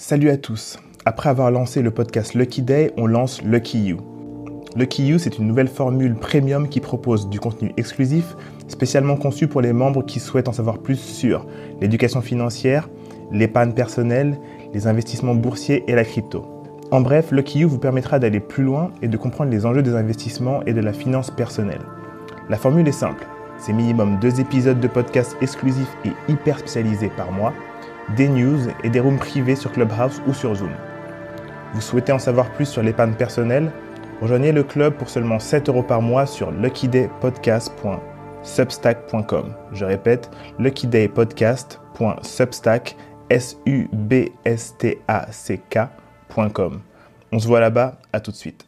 Salut à tous. Après avoir lancé le podcast Lucky Day, on lance Lucky You. Lucky You, c'est une nouvelle formule premium qui propose du contenu exclusif, spécialement conçu pour les membres qui souhaitent en savoir plus sur l'éducation financière, l'épargne personnelle, les investissements boursiers et la crypto. En bref, Lucky You vous permettra d'aller plus loin et de comprendre les enjeux des investissements et de la finance personnelle. La formule est simple. C'est minimum deux épisodes de podcast exclusifs et hyper spécialisés par mois des news et des rooms privés sur Clubhouse ou sur Zoom. Vous souhaitez en savoir plus sur l'épargne personnelle? Rejoignez le club pour seulement 7 euros par mois sur luckydaypodcast.substack.com. Je répète, luckydaypodcast.substack.com. On se voit là-bas, à tout de suite.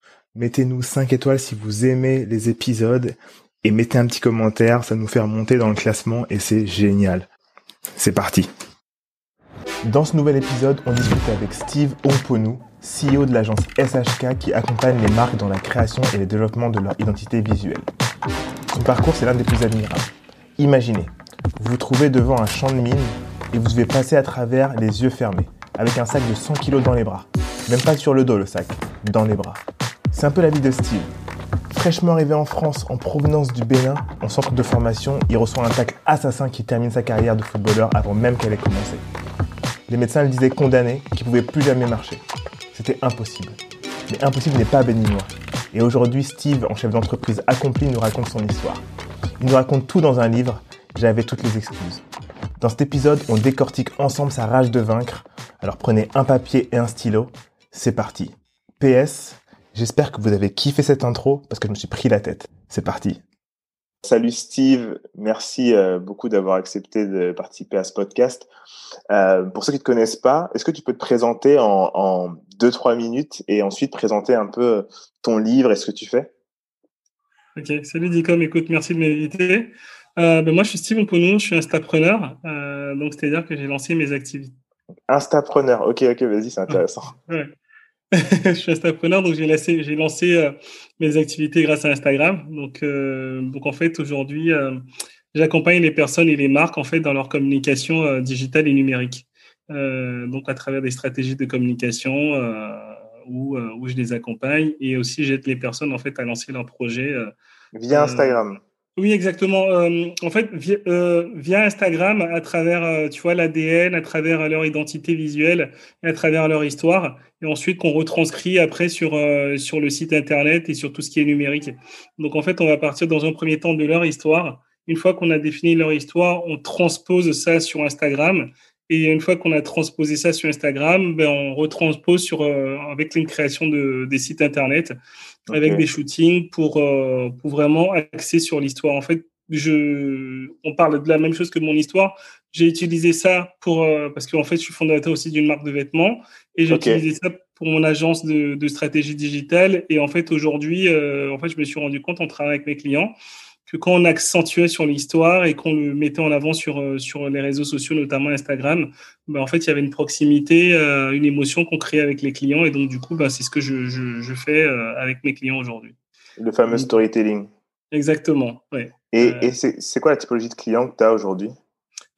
mettez-nous 5 étoiles si vous aimez les épisodes et mettez un petit commentaire, ça nous fait remonter dans le classement et c'est génial. C'est parti. Dans ce nouvel épisode, on discute avec Steve Omponou, CEO de l'agence SHK qui accompagne les marques dans la création et le développement de leur identité visuelle. Son parcours, c'est l'un des plus admirables. Imaginez, vous vous trouvez devant un champ de mine et vous devez passer à travers les yeux fermés, avec un sac de 100 kg dans les bras. Même pas sur le dos le sac, dans les bras. C'est un peu la vie de Steve. Fraîchement arrivé en France en provenance du Bénin, en centre de formation, il reçoit un tacle assassin qui termine sa carrière de footballeur avant même qu'elle ait commencé. Les médecins le disaient condamné, qu'il pouvait plus jamais marcher. C'était impossible. Mais impossible n'est pas béninois. Et aujourd'hui, Steve, en chef d'entreprise accompli, nous raconte son histoire. Il nous raconte tout dans un livre, J'avais toutes les excuses. Dans cet épisode, on décortique ensemble sa rage de vaincre. Alors prenez un papier et un stylo. C'est parti. PS, J'espère que vous avez kiffé cette intro parce que je me suis pris la tête. C'est parti. Salut Steve, merci euh, beaucoup d'avoir accepté de participer à ce podcast. Euh, pour ceux qui ne te connaissent pas, est-ce que tu peux te présenter en, deux, trois minutes et ensuite présenter un peu ton livre et ce que tu fais? Ok, salut Dicom, écoute, merci de m'inviter. Euh, ben moi, je suis Steve Omponou, je suis instapreneur, donc c'est-à-dire que j'ai lancé mes activités. Instapreneur, ok, ok, vas-y, c'est intéressant. Ouais. je suis instapreneur, donc j'ai lancé, j'ai lancé euh, mes activités grâce à Instagram. Donc, euh, donc en fait, aujourd'hui, euh, j'accompagne les personnes et les marques en fait dans leur communication digitale et numérique. donc à travers des stratégies de communication où, où je les accompagne et aussi j'aide les personnes en fait à lancer leur projet via Instagram. Oui, exactement. Euh, en fait, via, euh, via, Instagram, à travers, euh, tu vois, l'ADN, à travers leur identité visuelle, à travers leur histoire, et ensuite qu'on retranscrit après sur sur le site internet et sur tout ce qui est numérique. Donc en fait, on va partir dans un premier temps de leur histoire. Une fois qu'on a défini leur histoire, on transpose ça sur Instagram. Et une fois qu'on a transposé ça sur Instagram, ben, on retranspose sur avec une création de des sites internet avec des shootings pour, euh, pour vraiment axer sur l'histoire. En fait, je, on parle de la même chose que mon histoire. J'ai utilisé ça pour, euh, parce qu'en fait, je suis fondateur aussi d'une marque de vêtements et j'ai utilisé ça pour mon agence de, de, stratégie digitale. Et en fait, aujourd'hui, euh, en fait, je me suis rendu compte en travaillant avec mes clients que quand on accentuait sur l'histoire et qu'on le mettait en avant sur, euh, sur les réseaux sociaux, notamment Instagram, ben en fait, il y avait une proximité, euh, une émotion qu'on créait avec les clients. Et donc, du coup, ben, c'est ce que je, je, je fais euh, avec mes clients aujourd'hui. Le fameux storytelling. Exactement, ouais. Et, et c'est quoi la typologie de clients que tu as aujourd'hui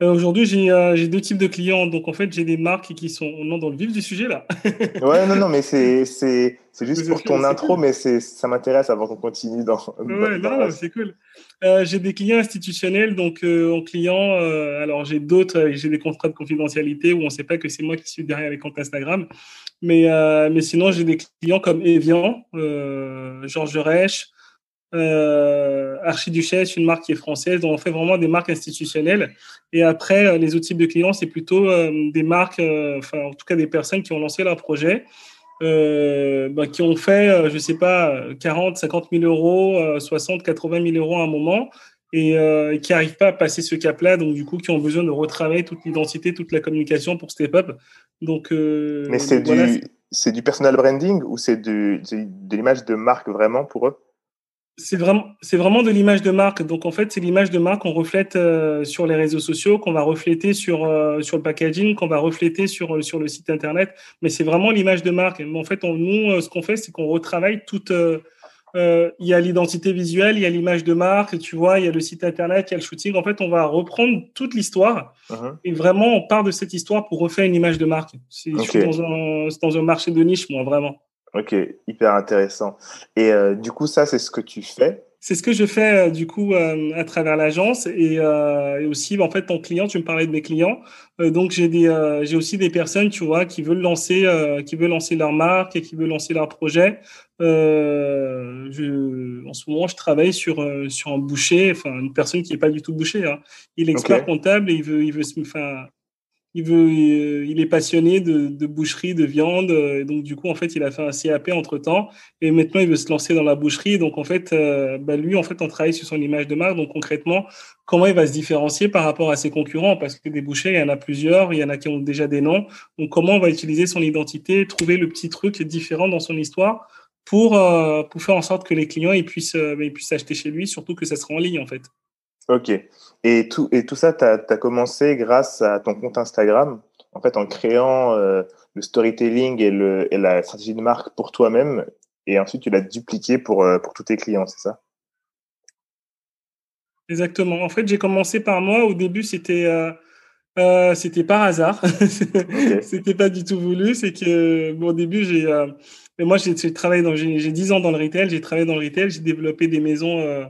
Aujourd'hui, j'ai deux types de clients. Donc, en fait, j'ai des marques qui sont non, dans le vif du sujet, là. ouais, non, non, mais c'est juste pour ton intro, mais ça m'intéresse avant qu'on continue dans. Ouais, non, c'est cool. Euh, j'ai des clients institutionnels, donc euh, en client, euh, alors j'ai d'autres, j'ai des contrats de confidentialité où on ne sait pas que c'est moi qui suis derrière les comptes Instagram, mais, mais sinon j'ai des clients comme Evian, Georges Reich, Archiduchesse, une marque qui est française, donc on fait vraiment des marques institutionnelles. Et après, les autres types de clients, c'est plutôt des marques, enfin en tout cas des personnes qui ont lancé leur projet bah, qui ont fait, je sais pas, 40, 50 000 euros, 60, 80 000 euros à un moment, et, qui n'arrivent pas à passer ce cap-là, donc du coup, qui ont besoin de retravailler toute l'identité, toute la communication pour step up. Donc, Mais c'est du, c'est du personal branding ou c'est de l'image de marque vraiment pour eux? C'est vraiment, c'est vraiment de l'image de marque. Donc en fait, c'est l'image de marque qu'on reflète euh, sur les réseaux sociaux, qu'on va refléter sur euh, sur le packaging, qu'on va refléter sur euh, sur le site internet. Mais c'est vraiment l'image de marque. Mais en fait, nous, ce qu'on fait, c'est qu'on retravaille toute. il y a l'identité visuelle, il y a l'image de marque, tu vois, il y a le site internet, il y a le shooting. En fait, on va reprendre toute l'histoire uh-huh. et vraiment, on part de cette histoire pour refaire une image de marque. C'est dans, un, dans un marché de niche, moi, vraiment. Ok, hyper intéressant. Et euh, du coup, ça, c'est ce que tu fais? C'est ce que je fais euh, du coup euh, à travers l'agence et, et, aussi, en fait, ton client, tu me parlais de mes clients. donc, j'ai des, j'ai aussi des personnes, tu vois, qui veulent lancer, qui veulent lancer leur marque et qui veulent lancer leur projet. Je, en ce moment, je travaille sur sur un boucher, enfin une personne qui est pas du tout boucher. Hein. Il est expert comptable et il veut, il veut, enfin, il veut, euh, il est passionné de, de, boucherie, de viande. Euh, et donc, du coup, en fait, il a fait un CAP entre temps. Et maintenant, il veut se lancer dans la boucherie. Donc, en fait, euh, bah, lui, en fait, on travaille sur son image de marque. Donc, concrètement, comment il va se différencier par rapport à ses concurrents? Parce que des bouchers, il y en a plusieurs. Il y en a qui ont déjà des noms. Donc, comment on va utiliser son identité, trouver le petit truc différent dans son histoire pour, pour faire en sorte que les clients, ils puissent, bah, ils puissent acheter chez lui, surtout que ça sera en ligne, en fait. Ok. Et tout, et tout ça, tu as, commencé grâce à ton compte Instagram, en fait, en créant euh, le storytelling et, le, et la stratégie de marque pour toi-même, et ensuite tu l'as dupliqué pour, euh, pour tous tes clients, c'est ça? Exactement. En fait, j'ai commencé par moi. Au début, c'était euh, c'était par hasard. c'était pas du tout voulu. C'est que bon, au début, j'ai mais moi j'ai travaillé dans j'ai 10 ans dans le retail. J'ai travaillé dans le retail. J'ai développé des maisons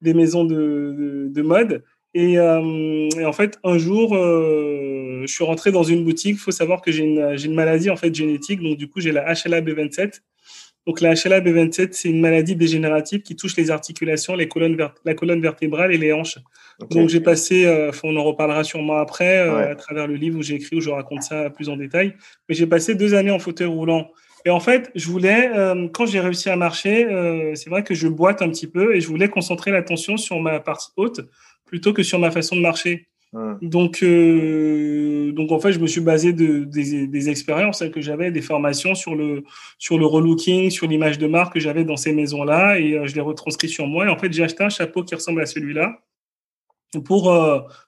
des maisons de, de, mode. Et, euh, et, en fait, un jour, euh, je suis rentré dans une boutique. Il faut savoir que j'ai une, une, maladie en fait génétique. Donc, du coup, j'ai la HLA-B27. Donc, la HLA-B27, c'est une maladie dégénérative qui touche les articulations, les colonnes la colonne vertébrale et les hanches. Donc, j'ai passé, euh, on en reparlera sûrement après, à travers le livre où j'ai écrit, où je raconte ça plus en détail. Mais j'ai passé deux années en fauteuil roulant. Et en fait, je voulais, euh, quand j'ai réussi à marcher, euh, c'est vrai que je boite un petit peu et je voulais concentrer l'attention sur ma partie haute plutôt que sur ma façon de marcher. Donc, euh, donc en fait, je me suis basé de, des, des expériences que j'avais, des formations sur le sur le relooking, sur l'image de marque que j'avais dans ces maisons-là, et je l'ai retranscrit sur moi. Et en fait, j'ai acheté un chapeau qui ressemble à celui-là pour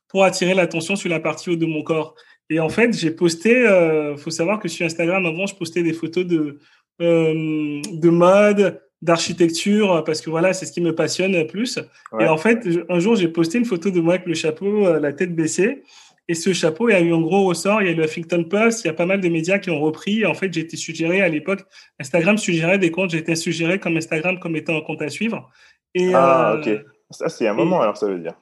pour attirer l'attention sur la partie haute de mon corps. Et en fait, j'ai posté, euh, faut savoir que sur Instagram, avant, je postais des photos de, euh, de mode, d'architecture, parce que voilà, c'est ce qui me passionne plus. Et en fait, un jour, j'ai posté une photo de moi avec le chapeau, euh, la tête baissée. Et ce chapeau, il y a eu un gros ressort. Il y a eu le Huffington Post, il y a pas mal de médias qui ont repris. En fait, j'ai été suggéré à l'époque, Instagram suggérait des comptes, j'ai été suggéré comme Instagram comme étant un compte à suivre. Et, ah, ok. Ça, c'est un moment, alors, ça veut dire.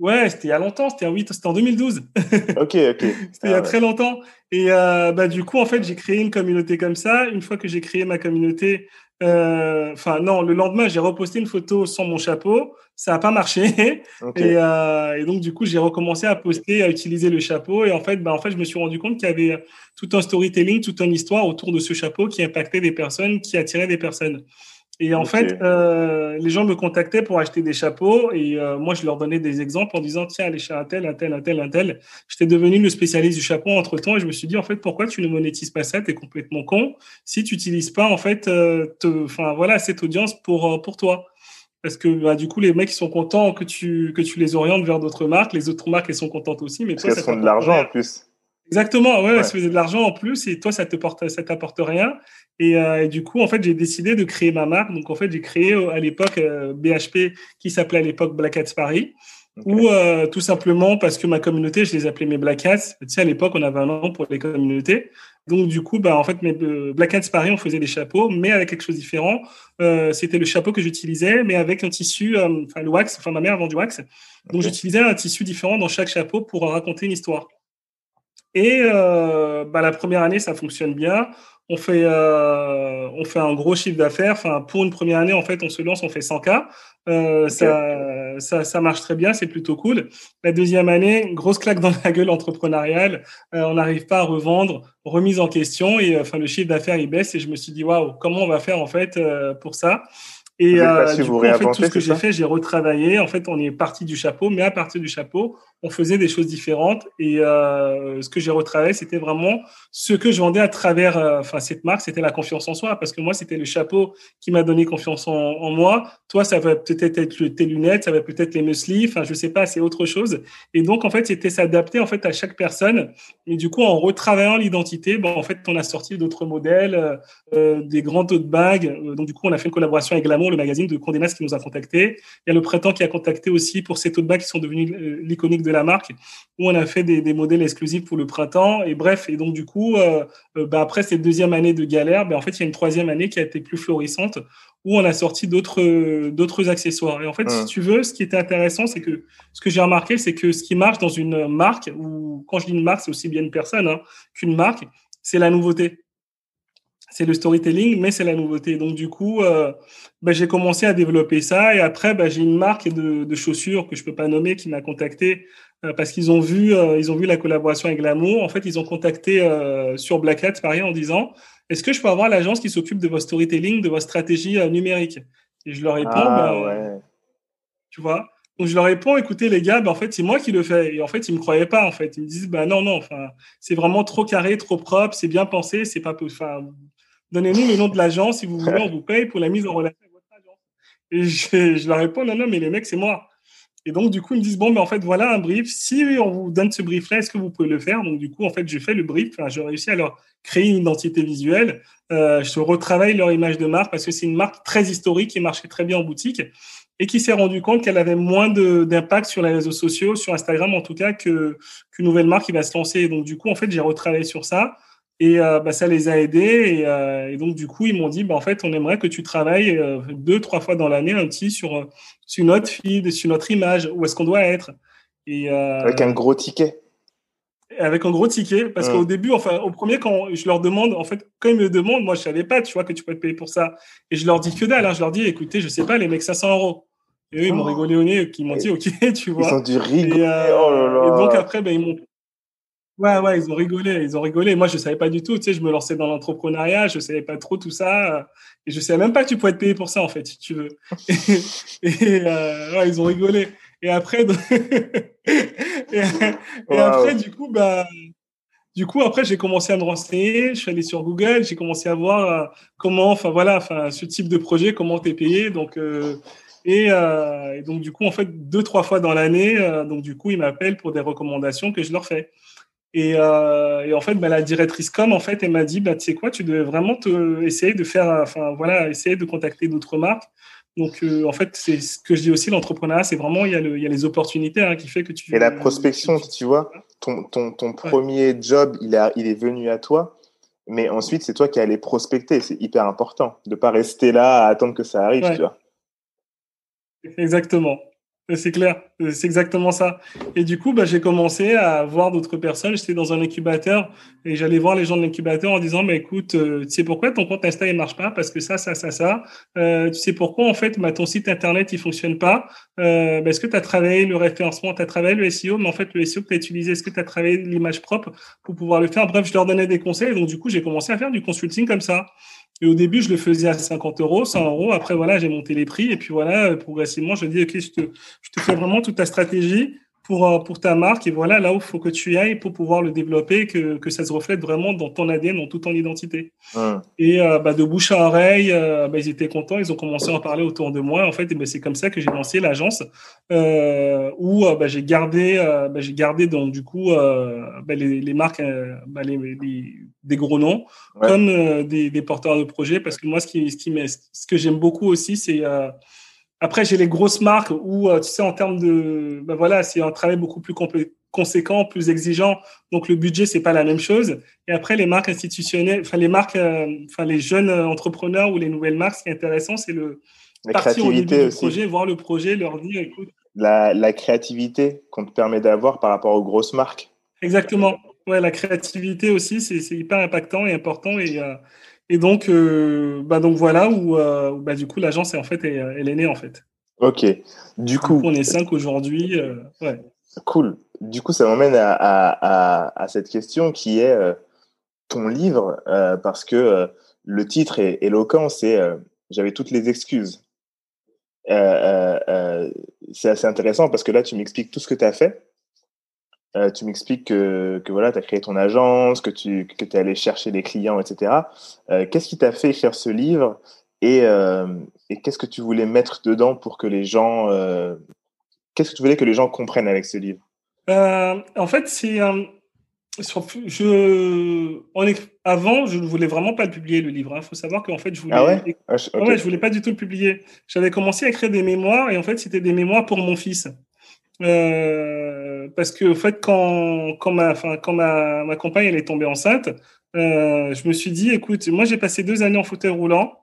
Ouais, c'était il y a longtemps, c'était en, c'était en 2012. Ok, ok. c'était il y a ah très longtemps. Et euh, bah, du coup, en fait, j'ai créé une communauté comme ça. Une fois que j'ai créé ma communauté, euh, enfin non, le lendemain, j'ai reposté une photo sans mon chapeau. Ça n'a pas marché. Et, euh, et, donc, du coup, j'ai recommencé à poster, à utiliser le chapeau. Et en fait, bah, en fait, je me suis rendu compte qu'il y avait tout un storytelling, toute une histoire autour de ce chapeau qui impactait des personnes, qui attirait des personnes. Et en fait, euh, les gens me contactaient pour acheter des chapeaux et euh, moi, je leur donnais des exemples en disant, tiens, allez chez un tel, un tel, un tel, un tel. J'étais devenu le spécialiste du chapeau entre temps et je me suis dit, en fait, pourquoi tu ne monétises pas ça? Tu es complètement con si tu n'utilises pas, en fait, euh, enfin, voilà, cette audience pour, euh, pour toi. Parce que bah, du coup, les mecs ils sont contents que tu, que tu les orientes vers d'autres marques. Les autres marques, elles sont contentes aussi. Mais toi, ça font de l'argent en plus. Exactement, ouais, ça faisait de l'argent en plus et toi, ça te porte, ça t'apporte rien. Euh, et, du coup, en fait, j'ai décidé de créer ma marque. Donc, en fait, j'ai créé euh, à l'époque BHP euh, qui s'appelait à l'époque Black Hats Paris. Ou tout simplement parce que ma communauté, je les appelais mes Black Hats. Tu sais, à l'époque, on avait un nom pour les communautés. Donc, du coup, bah, en fait, mes Black Hats Paris, on faisait des chapeaux, mais avec quelque chose de différent. C'était le chapeau que j'utilisais, mais avec un tissu, enfin, le wax. Enfin, ma mère vend du wax. Donc, j'utilisais un tissu différent dans chaque chapeau pour raconter une histoire. Et bah, la première année, ça fonctionne bien on fait, euh, on fait un gros chiffre d'affaires. Enfin, pour une première année, en fait, on se lance, on fait 100K. Euh, ça, ça, ça, marche très bien, c'est plutôt cool. La deuxième année, grosse claque dans la gueule entrepreneuriale. Euh, on n'arrive pas à revendre, remise en question et enfin le chiffre d'affaires il baisse. Et je me suis dit waouh, comment on va faire en fait pour ça? Et du coup, en fait, tout ce que j'ai fait, j'ai retravaillé. En fait, on est parti du chapeau, mais à partir du chapeau, on faisait des choses différentes. Et euh, ce que j'ai retravaillé, c'était vraiment ce que je vendais à travers euh, enfin, cette marque, c'était la confiance en soi. Parce que moi, c'était le chapeau qui m'a donné confiance en, moi. Toi, ça va peut-être être tes lunettes, ça va peut-être les muesli, enfin, je sais pas, c'est autre chose. Et donc, en fait, c'était s'adapter en fait à chaque personne. Et du coup, en retravaillant l'identité, bon, en fait, on a sorti d'autres modèles, euh, euh des grands tote bags. Donc, du coup, on a fait une collaboration avec Glamour, le magazine de Condé Nast qui nous a contactés. Il y a le Printemps qui a contacté aussi pour ces tote bags qui sont devenus l'iconique de la marque, où on a fait des, modèles exclusifs pour le printemps. Et bref, et donc du coup, euh, euh, bah, après cette deuxième année de galère, bah, en fait, il y a une troisième année qui a été plus florissante, où on a sorti d'autres d'autres accessoires. Et en fait, si tu veux, ce qui était intéressant, c'est que ce que j'ai remarqué, c'est que ce qui marche dans une marque, ou quand je dis une marque, c'est aussi bien une personne hein, qu'une marque, c'est la nouveauté c'est le storytelling, mais c'est la nouveauté. Donc du coup, euh, bah, j'ai commencé à développer ça et après, bah, j'ai une marque de, de, chaussures que je peux pas nommer qui m'a contacté euh, parce qu'ils ont vu, euh, ils ont vu la collaboration avec Glamour. En fait, ils ont contacté euh, sur Black Hat pareil en disant, est-ce que je peux avoir l'agence qui s'occupe de votre storytelling, de votre stratégie numérique Et je leur réponds, ah, bah, ouais. tu vois. Donc je leur réponds, écoutez les gars, bah, en fait c'est moi qui le fais. Et en fait ils me croyaient pas en fait. Ils me disent bah non non, enfin c'est vraiment trop carré, trop propre, c'est bien pensé, c'est pas, enfin Donnez-nous le nom de l'agence, si vous voulez, on vous paye pour la mise en relation avec votre agence. Et je, je leur réponds, non, non, mais les mecs, c'est moi. Et donc, du coup, ils me disent, bon, mais en fait, voilà un brief. Si on vous donne ce brief-là, est-ce que vous pouvez le faire? Donc, du coup, en fait, je fais le brief. Enfin, je réussis à leur créer une identité visuelle. Euh, je retravaille leur image de marque parce que c'est une marque très historique qui marchait très bien en boutique et qui s'est rendu compte qu'elle avait moins d'impact sur les réseaux sociaux, sur Instagram en tout cas, qu'une nouvelle marque qui va se lancer. Donc, du coup, en fait, j'ai retravaillé sur ça. Et euh, bah, ça les a aidés. Et, euh, et donc, du coup, ils m'ont dit, bah, en fait, on aimerait que tu travailles euh, deux, trois fois dans l'année un petit sur, sur notre feed, sur notre image, où est-ce qu'on doit être. Et, avec un gros ticket. Avec un gros ticket, parce qu'au début, enfin, au premier, quand je leur demande, en fait, quand ils me demandent, moi, je savais pas, tu vois, que tu peux te payer pour ça. Et je leur dis que dalle, hein, je leur dis, écoutez, je sais pas, les mecs, 500 euros. Et eux, ils m'ont oh. rigolé au nez, qui m'ont dit, OK, tu vois. Ils ont dû rigoler. Et, oh là là. et donc, après, ben, ils m'ont Ouais, ouais, ils ont rigolé, ils ont rigolé. Moi, je savais pas du tout, tu sais, je me lançais dans l'entrepreneuriat, je savais pas trop tout ça, et je savais même pas que tu pouvais être payé pour ça, en fait, si tu veux. Et, euh, ouais, ils ont rigolé. Et après, et, après, du coup, bah, du coup, après, j'ai commencé à me renseigner, je suis allé sur Google, j'ai commencé à voir euh, comment, enfin voilà, enfin ce type de projet, comment t'es payé, donc. Euh, et, euh, et, donc, du coup, en fait, deux, trois fois dans l'année, euh, donc, du coup, ils m'appellent pour des recommandations que je leur fais. Et, euh, et, en fait, bah, la directrice com, en fait, elle m'a dit, bah, tu sais quoi, tu devais vraiment te, essayer de faire, enfin voilà, essayer de contacter d'autres marques. Donc, euh, en fait, c'est ce que je dis aussi, l'entrepreneuriat, c'est vraiment, il y, a le, il y a les opportunités hein, qui fait que tu... Et la prospection, tu vois, ton, ton, ton premier job, il, a, il est venu à toi, mais ensuite, c'est toi qui allais prospecter. C'est hyper important de pas rester là à attendre que ça arrive, tu vois. Exactement. C'est clair, c'est exactement ça. Et du coup, bah, j'ai commencé à voir d'autres personnes. J'étais dans un incubateur et j'allais voir les gens de l'incubateur en disant, bah, écoute, euh, tu sais pourquoi ton compte Insta il marche pas? Parce que ça, ça, ça, ça. Euh, tu sais pourquoi en fait, bah, ton site internet il fonctionne pas? Euh, bah, Est-ce que tu as travaillé le référencement, tu as travaillé le SEO, mais en fait le SEO que tu as utilisé, est-ce que tu as travaillé l'image propre pour pouvoir le faire? Bref, je leur donnais des conseils. Donc du coup, j'ai commencé à faire du consulting comme ça. Et au début, je le faisais à 50 euros, 100 euros. Après, voilà, j'ai monté les prix. Et puis voilà, progressivement, je dis, OK, je te, je te fais vraiment toute ta stratégie pour, euh, pour ta marque. Et voilà, là où il faut que tu ailles pour pouvoir le développer, que, que ça se reflète vraiment dans ton ADN, dans toute ton identité. Et euh, bah, de bouche à oreille, euh, bah, ils étaient contents. Ils ont commencé à en parler autour de moi. En fait, et bah, c'est comme ça que j'ai lancé l'agence euh, où bah, j'ai gardé, bah, j'ai gardé donc du coup bah, les, les marques, bah, les, les, des gros noms, comme des, des, porteurs de projets. Parce que moi, ce qui, ce qui ce que j'aime beaucoup aussi, c'est après, j'ai les grosses marques où, euh, tu sais, en termes de, ben voilà, c'est un travail beaucoup plus conséquent, plus exigeant. Donc, le budget, c'est pas la même chose. Et après, les marques institutionnelles, enfin, les marques, euh, enfin, les jeunes entrepreneurs ou les nouvelles marques, ce qui est intéressant, c'est le la partir au début aussi. projet, voir le projet, leur dire, écoute. La, la créativité qu'on te permet d'avoir par rapport aux grosses marques. Exactement. Ouais, la créativité aussi, c'est hyper impactant et important. Et, euh, et donc, euh, bah donc voilà où, euh, bah, du coup l'agence en fait elle est née en fait. Ok. Du coup, on est cinq aujourd'hui. ouais. Cool. Du coup, ça m'emmène à, à, à, cette question qui est ton livre, parce que le titre est éloquent, c'est J'avais toutes les excuses. c'est assez intéressant parce que là, tu m'expliques tout ce que tu as fait euh, tu m'expliques que, que voilà, tu as créé ton agence, que tu que es allé chercher des clients, etc. Euh, qu'est-ce qui t'a fait écrire ce livre et, euh, et qu'est-ce que tu voulais mettre dedans pour que les gens. qu'est-ce que tu voulais que les gens comprennent avec ce livre? En fait, c'est. je, on est, avant, je ne voulais vraiment pas le publier, le livre. Il hein. faut savoir qu'en fait, je voulais, ah ouais, ah, je, je voulais pas du tout le publier. J'avais commencé à écrire des mémoires et en fait, c'était des mémoires pour mon fils. Euh, parce que, en fait, quand, quand, ma, enfin, quand ma, ma compagne elle est tombée enceinte, euh, je me suis dit, écoute, moi j'ai passé deux années en fauteuil roulant.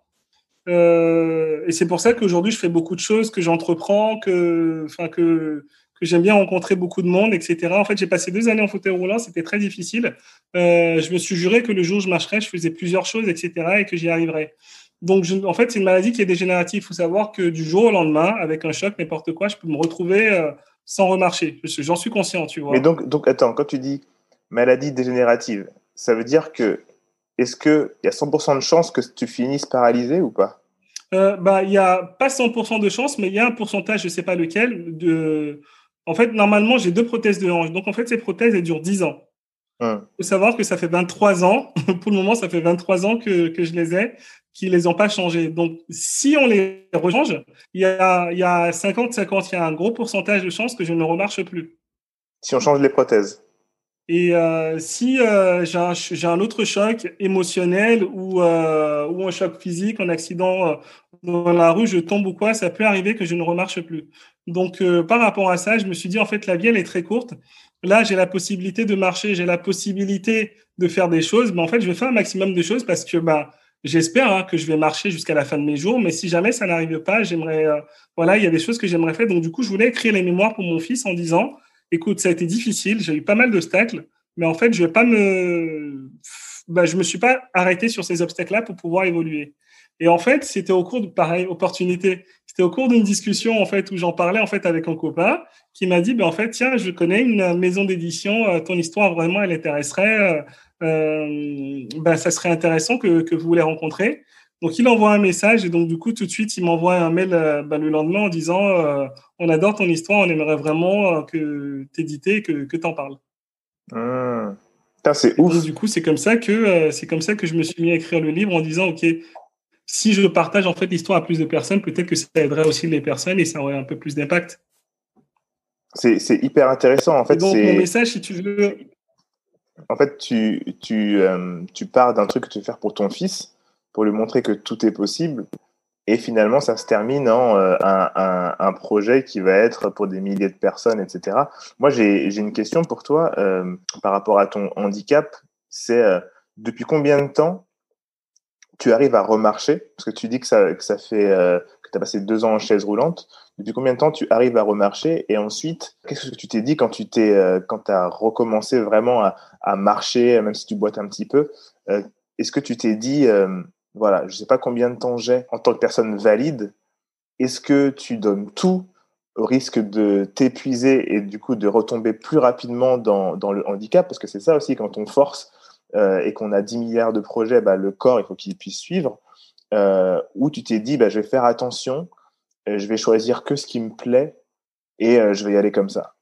Euh, et c'est pour ça qu'aujourd'hui je fais beaucoup de choses, que j'entreprends, que, que, que j'aime bien rencontrer beaucoup de monde, etc. En fait, j'ai passé deux années en fauteuil roulant, c'était très difficile. Euh, je me suis juré que le jour où je marcherais, je faisais plusieurs choses, etc. et que j'y arriverais. Donc, je, en fait, c'est une maladie qui est dégénérative. Il faut savoir que du jour au lendemain, avec un choc, n'importe quoi, je peux me retrouver euh, sans remarcher. J'en suis conscient, tu vois. Mais donc, donc, attends, quand tu dis maladie dégénérative, ça veut dire que est-ce qu'il y a 100% de chances que tu finisses paralysé ou pas? Euh, bah, Il n'y a pas 100% de chances, mais il y a un pourcentage, je ne sais pas lequel. De... En fait, normalement, j'ai deux prothèses de hanche. Donc, en fait, ces prothèses, elles durent 10 ans. Il faut savoir que ça fait 23 ans, pour le moment, ça fait 23 ans que, que je les ai qui les ont pas changés. Donc, si on les rechange, il y a, il y a 50-50, il y a un gros pourcentage de chances que je ne remarche plus. Si on change les prothèses. Et euh, si euh, j'ai un, un, autre choc émotionnel ou, euh, ou un choc physique, un accident dans la rue, je tombe ou quoi, ça peut arriver que je ne remarche plus. Donc, par rapport à ça, je me suis dit, en fait, la vie, elle est très courte. Là, j'ai la possibilité de marcher, j'ai la possibilité de faire des choses, mais en fait, je vais faire un maximum de choses parce que bah, J'espère hein, que je vais marcher jusqu'à la fin de mes jours, mais si jamais ça n'arrive pas, j'aimerais, euh, voilà, il y a des choses que j'aimerais faire. Donc du coup, je voulais écrire les mémoires pour mon fils en disant, écoute, ça a été difficile, j'ai eu pas mal d'obstacles, mais en fait, je vais pas me, bah, me suis pas arrêté sur ces obstacles-là pour pouvoir évoluer. Et en fait, c'était au cours de pareil opportunité. C'était au cours d'une discussion en fait où j'en parlais en fait avec un copain qui m'a dit, ben en fait, tiens, je connais une maison d'édition, euh, ton histoire vraiment, elle intéresserait. Euh, euh, ben, ça serait intéressant que, que vous les rencontrez. Donc, il envoie un message et donc, du coup, tout de suite, il m'envoie un mail euh, ben, le lendemain en disant euh, On adore ton histoire, on aimerait vraiment que t'éditer, que, que t'en parles. Mmh. C'est ouf. Donc, du coup, c'est comme ça que c'est comme ça que je me suis mis à écrire le livre en disant ok, si je partage en fait l'histoire à plus de personnes, peut-être que ça aiderait aussi les personnes et ça aurait un peu plus d'impact. C'est hyper intéressant en fait. donc mon message, si tu veux, en fait, tu, tu, euh, tu pars d'un truc que tu veux faire pour ton fils, pour lui montrer que tout est possible. Et finalement, ça se termine en euh, un, un, projet qui va être pour des milliers de personnes, etc. Moi, j'ai une question pour toi euh, par rapport à ton handicap. C'est depuis combien de temps tu arrives à remarcher Parce que tu dis que ça, que ça fait que tu as passé deux ans en chaise roulante. Depuis combien de temps tu arrives à remarcher Et ensuite, qu'est-ce que tu t'es dit quand tu t'es, euh, quand as recommencé vraiment à, à, marcher, même si tu boites un petit peu euh, Est-ce que tu t'es dit, euh, voilà, je sais pas combien de temps j'ai en tant que personne valide Est-ce que tu donnes tout au risque de t'épuiser et du coup de retomber plus rapidement dans, dans le handicap? Parce que c'est ça aussi, quand on force et qu'on a 10 milliards de projets, bah, le corps, il faut qu'il puisse suivre. ou tu t'es dit, bah, je vais faire attention euh, je vais choisir que ce qui me plaît et euh, je vais y aller comme ça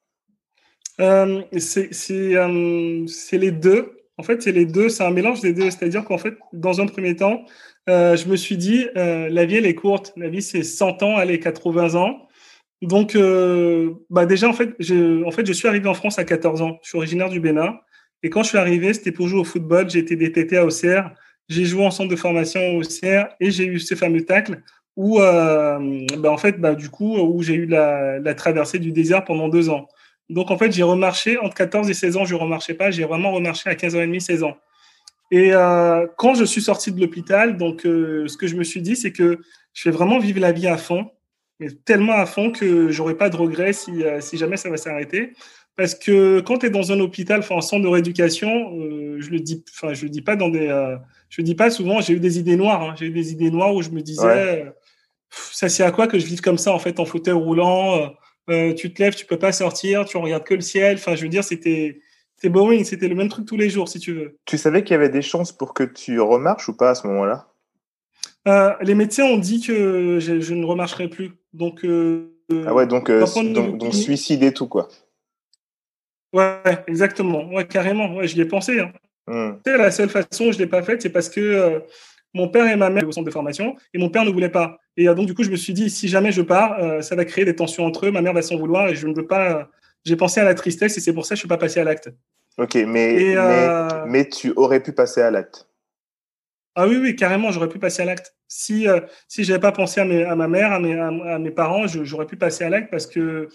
euh, C'est les deux. En fait, c'est les deux, c'est un mélange des deux. C'est-à-dire qu'en fait, dans un premier temps, je me suis dit, la vie, elle est courte. La vie, c'est 100 ans, elle est 80 ans. Donc, bah déjà, en fait, je, en fait, je suis arrivé en France à 14 ans. Je suis originaire du Bénin. Et quand je suis arrivé, c'était pour jouer au football. J'ai été DTT à Auxerre. J'ai joué en centre de formation au Auxerre et j'ai eu ce fameux tacle où, euh, bah, en fait, bah, du coup, où j'ai eu la, traversée du désert pendant deux ans. Donc, en fait, j'ai remarché entre 14 et 16 ans, je ne remarchais pas, j'ai vraiment remarché à 15 ans et demi, 16 ans. Et euh, quand je suis sorti de l'hôpital, donc, euh, ce que je me suis dit, c'est que je vais vraiment vivre la vie à fond, mais tellement à fond que j'aurai pas de regrets si jamais ça va s'arrêter. Parce que quand tu es dans un hôpital, enfin, un centre de rééducation, euh, je le dis, enfin, je le dis pas dans des, euh, je le dis pas souvent, j'ai eu des idées noires. Hein. j'ai eu des idées noires où je me disais, ça c'est à quoi que je vive comme ça en fait en fauteuil roulant. tu te lèves, tu peux pas sortir, tu regardes que le ciel. Enfin, je veux dire, c'était c'était boring, c'était le même truc tous les jours, si tu veux. Tu savais qu'il y avait des chances pour que tu remarches ou pas à ce moment-là? Euh, Les médecins ont dit que je, ne remarcherai plus. Donc, euh, ah ouais, donc, euh, donc, suicide et tout, quoi. Ouais, exactement. Ouais, carrément. Ouais, j'y ai pensé. Hein. Hmm. La seule façon où je ne l'ai pas faite, c'est parce que mon père et ma mère au centre de formation et mon père ne voulait pas. Et donc, du coup, je me suis dit, si jamais je pars, ça va créer des tensions entre eux, ma mère va s'en vouloir et je ne veux pas j'ai pensé à la tristesse et c'est pour ça que je suis pas passé à l'acte. Ok, mais, euh, mais, tu aurais pu passer à l'acte. Ah oui, oui, carrément, j'aurais pu passer à l'acte. Si, euh, si je n'avais pas pensé à, mes, à, ma mère, à mes, à, mes parents, j'aurais pu passer à l'acte parce que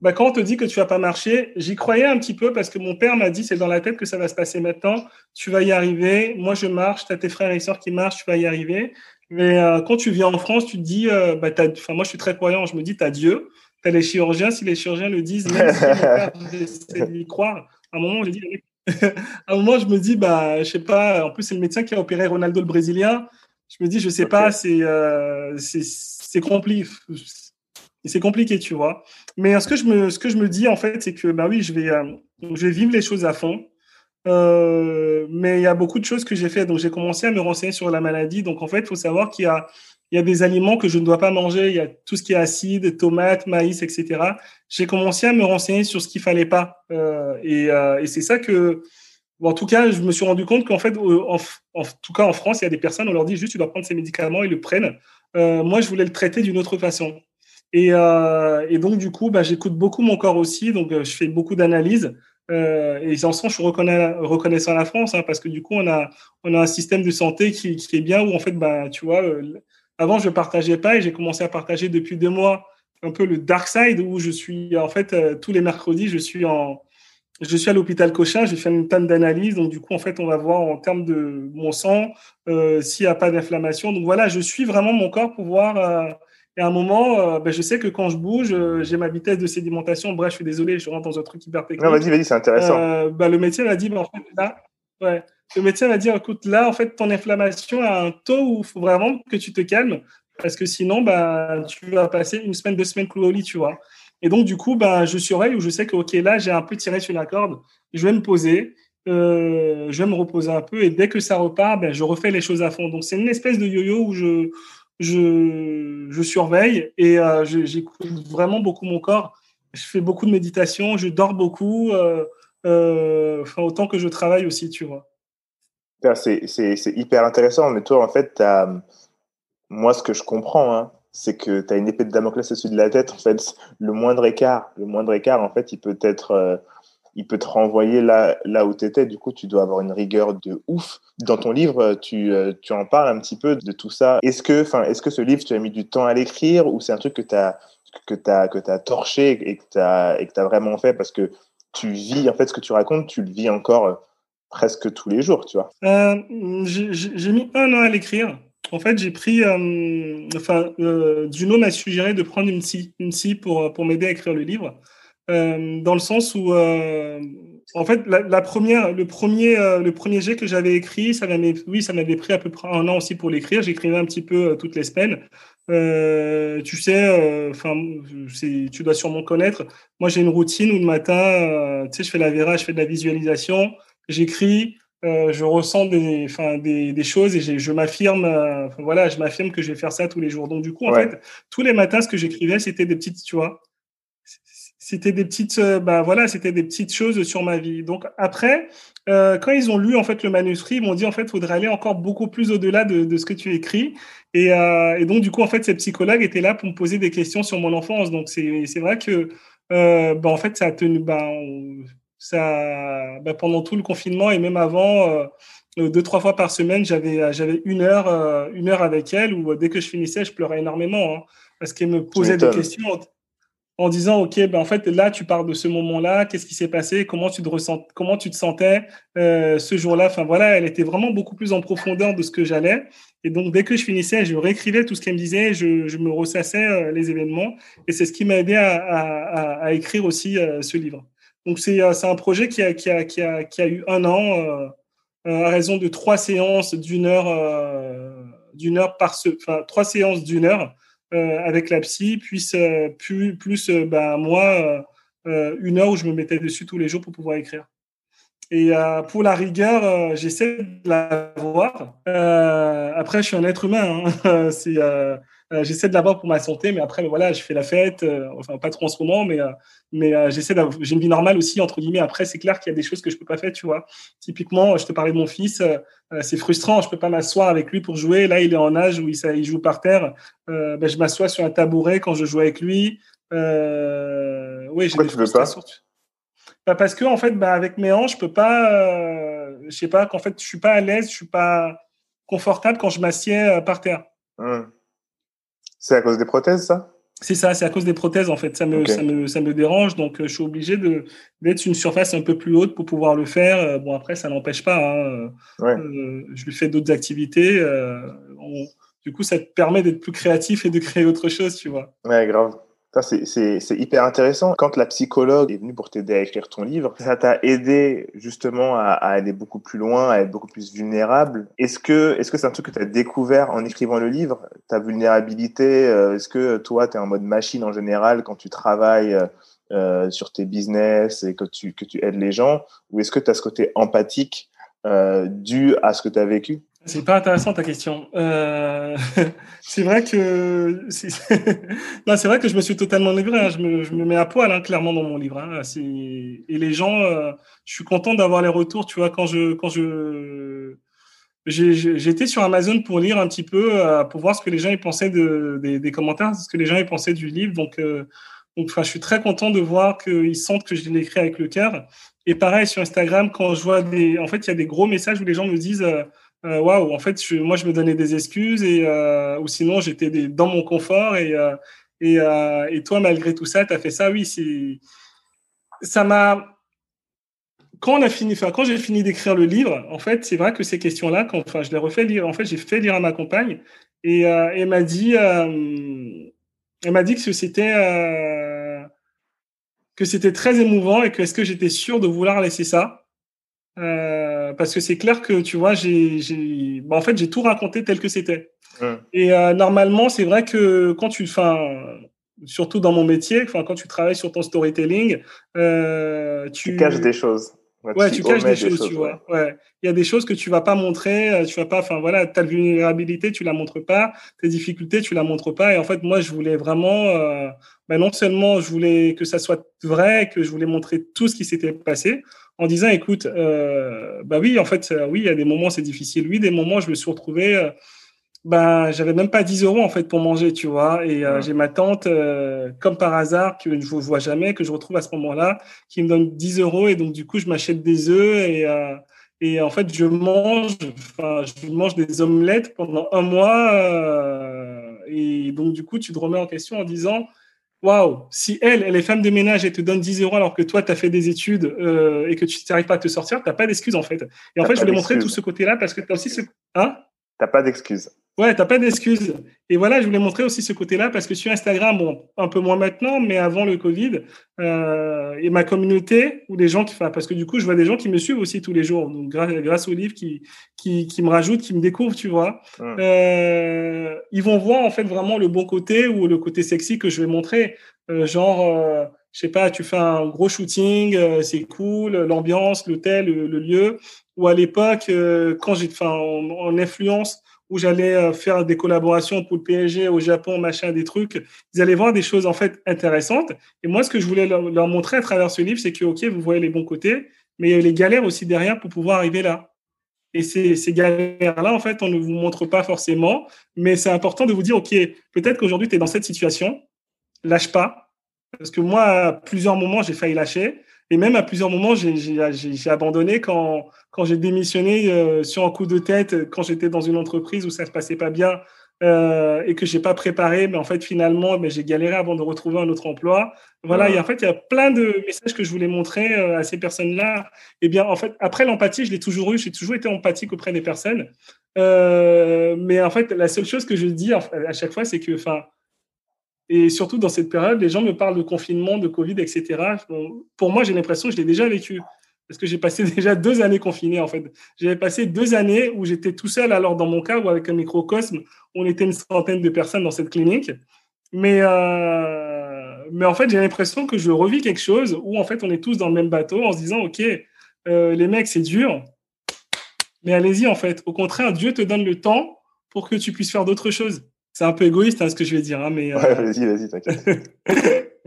bah, quand on te dit que tu vas pas marcher, j'y croyais un petit peu parce que mon père m'a dit c'est dans la tête que ça va se passer maintenant, tu vas y arriver. Moi, je marche, tu as tes frères et sœurs qui marchent, tu vas y arriver. Mais euh, quand tu viens en France, tu te dis, bah, moi, je suis très croyant, je me dis, tu as Dieu les chirurgiens, si les chirurgiens le disent, même si d'y croire, à un moment, je dis, à un moment, je me dis, bah, je sais pas, en plus, c'est le médecin qui a opéré Ronaldo le Brésilien. Je me dis, je sais pas, c'est euh, c'est compliqué. C'est compliqué, tu vois. Mais ce que je me, ce que je me dis, en fait, c'est que, bah oui, je vais, euh, je vais vivre les choses à fond. Euh, mais il y a beaucoup de choses que j'ai fait. Donc, j'ai commencé à me renseigner sur la maladie. Donc, en fait, il faut savoir qu'il y a il y a des aliments que je ne dois pas manger, il y a tout ce qui est acide, tomates, maïs, etc. J'ai commencé à me renseigner sur ce qu'il fallait pas. Euh, et, euh, et c'est ça que, en tout cas, je me suis rendu compte qu'en fait, en, en, tout cas en France, il y a des personnes, on leur dit juste tu dois prendre ces médicaments, ils le prennent. Euh, moi, je voulais le traiter d'une autre façon. Et, euh, et, donc, du coup, bah, j'écoute beaucoup mon corps aussi, donc euh, je fais beaucoup d'analyses. Euh, et en sens, je suis reconnaissant à la France, hein, parce que du coup, on a, on a un système de santé qui, qui est bien, où en fait, bah, tu vois, euh, avant, je ne partageais pas et j'ai commencé à partager depuis deux mois un peu le dark side où je suis, en fait, euh, tous les mercredis, je suis en, je suis à l'hôpital Cochin, j'ai fait une tonne d'analyses. Donc, du coup, en fait, on va voir en termes de mon sang euh, s'il n'y a pas d'inflammation. Donc, voilà, je suis vraiment mon corps pour voir. Euh, et à un moment, ben, je sais que quand je bouge, j'ai ma vitesse de sédimentation. Bref, je suis désolé, je rentre dans un truc hyper technique. Non, vas-y, vas-y, c'est intéressant. Bah, le médecin m'a dit, bah, en fait, là, ouais, le médecin va dire, écoute, là, en fait, ton inflammation a un taux où il faut vraiment que tu te calmes, parce que sinon, bah, tu vas passer une semaine, deux semaines cloué au lit, tu vois. Et donc, du coup, bah, je surveille où je sais que, OK, là, j'ai un peu tiré sur la corde, je vais me poser, euh, je vais me reposer un peu, et dès que ça repart, ben, je refais les choses à fond. Donc, c'est une espèce de yo-yo où je, je, surveille et euh, j'écoute vraiment beaucoup mon corps. Je fais beaucoup de méditation, je dors beaucoup, euh, enfin, autant que je travaille aussi, tu vois. C'est hyper intéressant, mais toi, en fait, moi, ce que je comprends, hein, c'est que tu as une épée de Damoclès au-dessus de la tête. En fait, le moindre écart, le moindre écart, en fait, il peut être, euh, il peut te renvoyer là, là où tu étais. Du coup, tu dois avoir une rigueur de ouf. Dans ton livre, tu, euh, tu en parles un petit peu de tout ça. Est-ce que, enfin, est-ce que ce livre, tu as mis du temps à l'écrire ou c'est un truc que tu as, que tu as, que as torché et que tu as, et que as vraiment fait parce que tu vis, en fait, ce que tu racontes, tu le vis encore euh, presque tous les jours, tu vois? J'ai mis un an à l'écrire. En fait, j'ai pris. Euh, enfin, euh, Juno m'a suggéré de prendre une psy, une psy pour, pour m'aider à écrire le livre. dans le sens où, en fait, la, première, le premier, le premier jet que j'avais écrit, ça m'avait, oui, ça m'avait pris à peu près un an aussi pour l'écrire. J'écrivais un petit peu toutes les semaines. tu sais, enfin, tu dois sûrement connaître. Moi, j'ai une routine où le matin, tu sais, je fais la vera, je fais de la visualisation j'écris, euh, je ressens des, enfin, des, des choses et je m'affirme, euh, voilà, je m'affirme que je vais faire ça tous les jours. Donc du coup, en fait, tous les matins, ce que j'écrivais, c'était des petites, tu vois, c'était des petites, euh, bah voilà, c'était des petites choses sur ma vie. Donc après, quand ils ont lu en fait le manuscrit, ils m'ont dit en fait, faudrait aller encore beaucoup plus au-delà de, de, ce que tu écris. Et, et, donc du coup, en fait, ces psychologues étaient là pour me poser des questions sur mon enfance. Donc c'est, vrai que, bah, en fait, ça a tenu, bah, ça, bah, pendant tout le confinement et même avant, euh, euh, deux trois fois par semaine, j'avais j'avais une heure euh, une heure avec elle où dès que je finissais, je pleurais énormément hein, parce qu'elle me posait des questions en, disant ok ben en fait là tu parles de ce moment-là, qu'est-ce qui s'est passé, comment tu te ressens, comment tu te sentais ce jour-là? Enfin voilà, elle était vraiment beaucoup plus en profondeur de ce que j'allais. Et donc, dès que je finissais, je réécrivais tout ce qu'elle me disait, je, je me ressassais les événements. Et c'est ce qui m'a aidé à, à, à, écrire aussi ce livre. Donc c'est un projet qui a, eu un an à raison de trois séances d'une heure, d'une heure par ce, enfin trois séances d'une heure avec la psy, plus, bah, moi une heure où je me mettais dessus tous les jours pour pouvoir écrire. Et euh, pour la rigueur, euh, j'essaie de l'avoir. Euh, après, je suis un être humain. Hein. euh, euh, j'essaie de l'avoir pour ma santé, mais après, ben voilà, je fais la fête. enfin, pas trop en ce moment, mais mais j'essaie d'avoir. J'ai une vie normale aussi entre guillemets. Après, c'est clair qu'il y a des choses que je peux pas faire, tu vois. Typiquement, je te parlais de mon fils. c'est frustrant. Je peux pas m'asseoir avec lui pour jouer. Là, il est en âge où il, il joue par terre. Ben, je m'assois sur un tabouret quand je joue avec lui. oui, j'ai des tu veux pas? bah, parce que en fait, bah, avec mes hanches, je peux pas, euh, je sais pas, qu'en fait, je suis pas à l'aise, je suis pas confortable quand je m'assieds euh, par terre. Hmm. C'est à cause des prothèses, ça? C'est ça, c'est à cause des prothèses en fait. Ça me, ça me, ça me dérange, donc euh, je suis obligé de d'être sur une surface un peu plus haute pour pouvoir le faire. bon après, ça n'empêche pas. Hein. je lui fais d'autres activités. du coup, ça te permet d'être plus créatif et de créer autre chose, tu vois. Ouais, grave. C'est hyper intéressant. Quand la psychologue est venue pour t'aider à écrire ton livre, ça t'a aidé justement à, aller beaucoup plus loin, à être beaucoup plus vulnérable. Est-ce que est-ce que c'est un truc que tu as découvert en écrivant le livre, ta vulnérabilité euh, Est-ce que toi, tu es en mode machine en général quand tu travailles euh, euh, sur tes business et que tu, que tu aides les gens? Ou est-ce que tu as ce côté empathique dû à ce que tu as vécu? C'est pas intéressant ta question. Euh, c'est vrai que non, c'est vrai que je me suis totalement livré. Hein. Je, me, je, me, mets à poil hein, clairement dans mon livre. Hein. Et les gens, euh, je suis content d'avoir les retours. Tu vois, quand je quand je j'étais sur Amazon pour lire un petit peu, euh, pour voir ce que les gens ils pensaient de, des, des, commentaires, ce que les gens ils pensaient du livre. Donc, euh, donc, enfin, je suis très content de voir qu'ils sentent que je l'ai écrit avec le cœur. Et pareil sur Instagram, quand je vois des, en fait, il y a des gros messages où les gens me disent euh, waouh, en fait, moi, je me donnais des excuses euh, ou sinon j'étais dans mon confort et euh, et, toi, malgré tout ça, tu as fait ça. Oui, ça m'a quand quand j'ai fini d'écrire le livre, en fait, c'est vrai que ces questions-là, quand, je les refais lire. En fait, j'ai fait lire à ma compagne et elle m'a dit, elle m'a dit que c'était que c'était très émouvant et que est-ce que j'étais sûr de vouloir laisser ça. Euh, parce que c'est clair que tu vois, j'ai, j'ai, bah, en fait, j'ai tout raconté tel que c'était. Et euh, normalement, c'est vrai que quand tu, enfin, surtout dans mon métier, enfin, quand tu travailles sur ton storytelling, euh, tu... tu caches des choses. Ouais, tu, caches des, choses, tu vois. Ouais. Il y a des choses que tu vas pas montrer, euh, tu vas pas, enfin voilà, ta vulnérabilité, tu la montres pas, tes difficultés, tu la montres pas. Et en fait, moi, je voulais vraiment, euh, bah, non seulement je voulais que ça soit vrai, que je voulais montrer tout ce qui s'était passé, en disant, écoute, euh, bah oui, en fait, euh, oui, il y a des moments c'est difficile. Oui, des moments, je me suis retrouvé, euh, ben, j'avais même pas 10 euros en fait pour manger, tu vois. Et euh, j'ai ma tante, euh, comme par hasard, que je ne vois jamais, que je retrouve à ce moment-là, qui me donne 10 euros. Et donc, du coup, je m'achète des œufs et, et en fait, je mange, enfin, je mange des omelettes pendant un mois. et donc, du coup, tu te remets en question en disant, waouh, si elle, elle est femme de ménage et te donne 10 euros alors que toi, tu as fait des études et que tu n'arrives pas à te sortir, tu n'as pas d'excuse en fait. Et en fait, je voulais montrer tout ce côté-là parce que tu as aussi ce. Hein? T'as pas d'excuses. Ouais, t'as pas d'excuses. Et voilà, je voulais montrer aussi ce côté-là parce que sur Instagram, bon, un peu moins maintenant, mais avant le Covid, euh, et ma communauté ou des gens qui, enfin, parce que du coup, je vois des gens qui me suivent aussi tous les jours, donc grâce, grâce au livre qui, qui, qui me rajoutent, qui me découvrent, tu vois. Euh, ils vont voir en fait vraiment le bon côté ou le côté sexy que je vais montrer, euh, genre. Euh, je sais pas, tu fais un gros shooting, euh, c'est cool, l'ambiance, l'hôtel, le, le, lieu. Ou à l'époque, euh, quand j'ai, enfin, en, en influence, où j'allais euh, faire des collaborations pour le PSG au Japon, machin, des trucs. Ils allaient voir des choses en fait intéressantes. Et moi, ce que je voulais leur, montrer à travers ce livre, c'est que ok, vous voyez les bons côtés, mais il y a les galères aussi derrière pour pouvoir arriver là. Et ces, ces galères-là, en fait, on ne vous montre pas forcément, mais c'est important de vous dire, ok, peut-être qu'aujourd'hui, tu es dans cette situation, lâche pas, parce que moi, à plusieurs moments, j'ai failli lâcher. Et même à plusieurs moments, j'ai abandonné quand, quand j'ai démissionné euh, sur un coup de tête, quand j'étais dans une entreprise où ça se passait pas bien euh, et que j'ai pas préparé, mais en fait finalement, mais j'ai galéré avant de retrouver un autre emploi. Voilà, et en fait, il y a plein de messages que je voulais montrer euh, à ces personnes-là. Et eh bien, en fait, après l'empathie, je l'ai toujours eu, j'ai toujours été empathique auprès des personnes. Euh, mais en fait, la seule chose que je dis à chaque fois, c'est que, enfin, Et surtout dans cette période, les gens me parlent de confinement, de Covid, etc. Pour moi, j'ai l'impression que je l'ai déjà vécu. Parce que j'ai passé déjà deux années confiné, en fait. J'avais passé deux années où j'étais tout seul, alors dans mon cas, ou avec un microcosme, on était une centaine de personnes dans cette clinique. Mais, euh, mais en fait, j'ai l'impression que je revis quelque chose où, en fait, on est tous dans le même bateau en se disant, OK, euh, les mecs, c'est dur, mais allez-y, en fait. Au contraire, Dieu te donne le temps pour que tu puisses faire d'autres choses. C'est un peu égoïste, hein, ce que je vais dire. Hein, mais, euh, ouais, vas-y, vas-y, t'inquiète.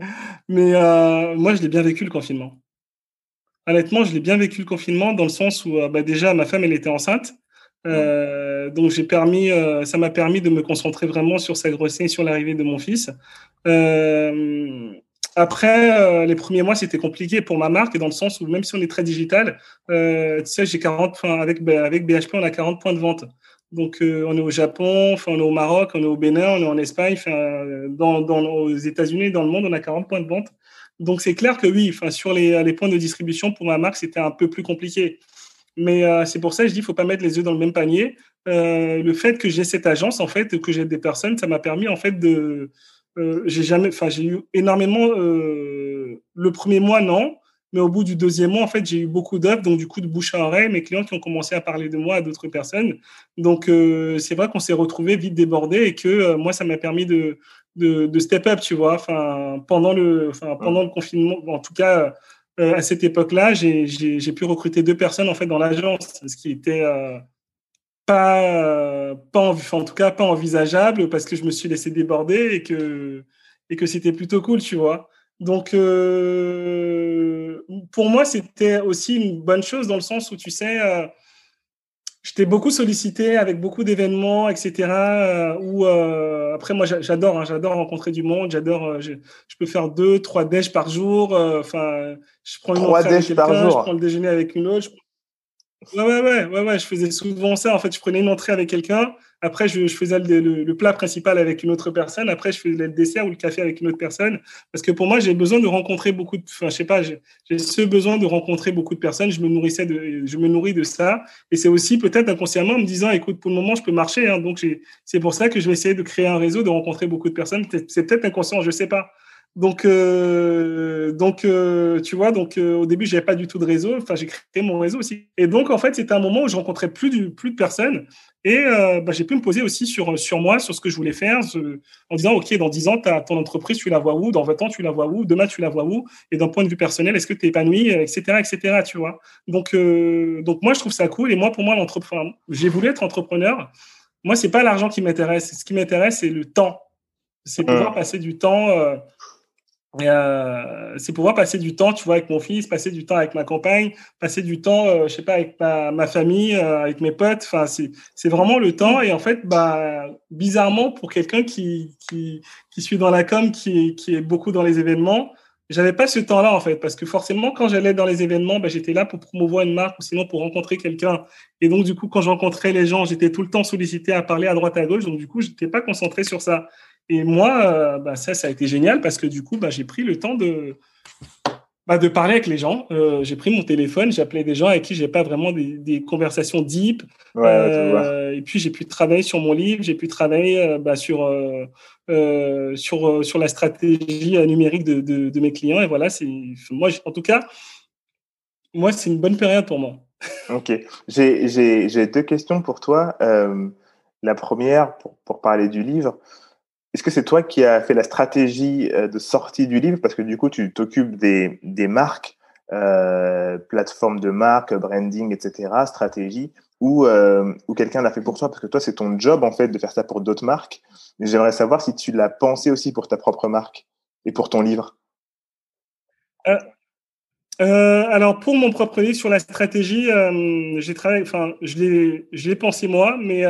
mais euh, moi, je l'ai bien vécu, le confinement. Honnêtement, je l'ai bien vécu, le confinement, dans le sens où, euh, bah, déjà, ma femme, elle était enceinte. Euh, donc j'ai permis, euh, ça m'a permis de me concentrer vraiment sur sa grossesse et sur l'arrivée de mon fils. Euh, après, les premiers mois, c'était compliqué pour ma marque, dans le sens où même si on est très digital, tu sais, j'ai 40, avec, avec BHP, on a 40 points de vente. Donc, on est au Japon, on est au Maroc, on est au Bénin, on est en Espagne, dans, dans, aux États-Unis, dans le monde, on a 40 points de vente. Donc, c'est clair que oui, sur les, les points de distribution, pour ma marque, c'était un peu plus compliqué. Mais euh, c'est pour ça que je dis, il faut pas mettre les œufs dans le même panier. Euh, le fait que j'ai cette agence, en fait, que j'ai des personnes, ça m'a permis, en fait, de. Euh, j'ai jamais, enfin, j'ai eu énormément. le premier mois, non. Mais au bout du deuxième mois, en fait, j'ai eu beaucoup d'offres. Donc, du coup, de bouche à oreille, mes clients qui ont commencé à parler de moi à d'autres personnes. Donc, c'est vrai qu'on s'est retrouvé vite débordé et que moi, ça m'a permis de, de, de, step up, tu vois. Enfin, pendant le, enfin, pendant le confinement, en tout cas, euh, à cette époque-là, j'ai pu recruter deux personnes en fait dans l'agence, ce qui était euh, pas, pas en, tout cas pas envisageable parce que je me suis laissé déborder et que et que c'était plutôt cool, tu vois. Donc euh, pour moi, c'était aussi une bonne chose dans le sens où tu sais j'étais beaucoup sollicité avec beaucoup d'événements, etc. Euh, où euh, après moi j'adore, hein, j'adore rencontrer du monde, j'adore, euh, je, je, peux faire deux, trois déj par jour. Euh, enfin, je prends une trois déj par jour. Je prends le déjeuner avec une autre. Ouais, ouais, ouais, ouais, ouais, je faisais souvent ça. En fait, je prenais une entrée avec quelqu'un. Après, je, faisais le, le, plat principal avec une autre personne. Après, je faisais le dessert ou le café avec une autre personne. Parce que pour moi, j'ai besoin de rencontrer beaucoup de, enfin, je sais pas, j'ai ce besoin de rencontrer beaucoup de personnes. Je me nourrissais de, je me nourris de ça. Et c'est aussi peut-être inconsciemment en me disant, écoute, pour le moment, je peux marcher. Hein, donc, c'est pour ça que je vais essayer de créer un réseau, de rencontrer beaucoup de personnes. C'est peut-être inconscient, je sais pas. Donc, euh, donc euh, tu vois, donc euh, au début, j'avais pas du tout de réseau. Enfin, j'ai créé mon réseau aussi. Et donc, en fait, c'était un moment où je rencontrais plus, du, plus de personnes. Et bah, j'ai pu me poser aussi sur, sur moi, sur ce que je voulais faire, en disant, OK, dans 10 ans, as ton entreprise, tu la vois où? Dans 20 ans, tu la vois où? Demain, tu la vois où? Et d'un point de vue personnel, est-ce que tu es épanoui Etc. etc. Tu vois donc, donc, moi, je trouve ça cool. Et moi, pour moi, l'entrepreneur, j'ai voulu être entrepreneur. Moi, c'est pas l'argent qui m'intéresse. Ce qui m'intéresse, c'est le temps. C'est pouvoir mmh. passer du temps euh, c'est pouvoir passer du temps, tu vois, avec mon fils, passer du temps avec ma compagne, passer du temps, euh, je sais pas, avec ma, ma famille, euh, avec mes potes. Enfin, c'est vraiment le temps. Et en fait, bah, bizarrement, pour quelqu'un qui, qui, qui suit dans la com, qui, qui est beaucoup dans les événements, j'avais pas ce temps-là en fait, parce que forcément, quand j'allais dans les événements, bah, j'étais là pour promouvoir une marque ou sinon pour rencontrer quelqu'un. Et donc, du coup, quand je rencontrais les gens, j'étais tout le temps sollicité à parler à droite à gauche. Donc, du coup, j'étais pas concentré sur ça. Et moi, euh, bah, ça, ça a été génial parce que du coup, bah, j'ai pris le temps de, bah, de parler avec les gens. Euh, j'ai pris mon téléphone, j'ai appelé des gens avec qui j'ai pas vraiment des, conversations deep. Euh, et puis j'ai pu travailler sur mon livre, j'ai pu travailler bah, sur, sur, sur la stratégie numérique de, de, de, mes clients. Et voilà, c'est moi, en tout cas, moi, c'est une bonne période pour moi. Ok. J'ai deux questions pour toi. la première, pour, pour parler du livre. Est-ce que c'est toi qui as fait la stratégie euh, de sortie du livre? Parce que du coup, tu t'occupes des, des marques, euh, plateformes de marque, branding, etc., stratégie, ou, euh, ou quelqu'un l'a fait pour toi? Parce que toi, c'est ton job, en fait, de faire ça pour d'autres marques. J'aimerais savoir si tu l'as pensé aussi pour ta propre marque et pour ton livre. Euh, alors pour mon propre livre sur la stratégie, j'ai travaillé, enfin je l'ai, pensé moi, mais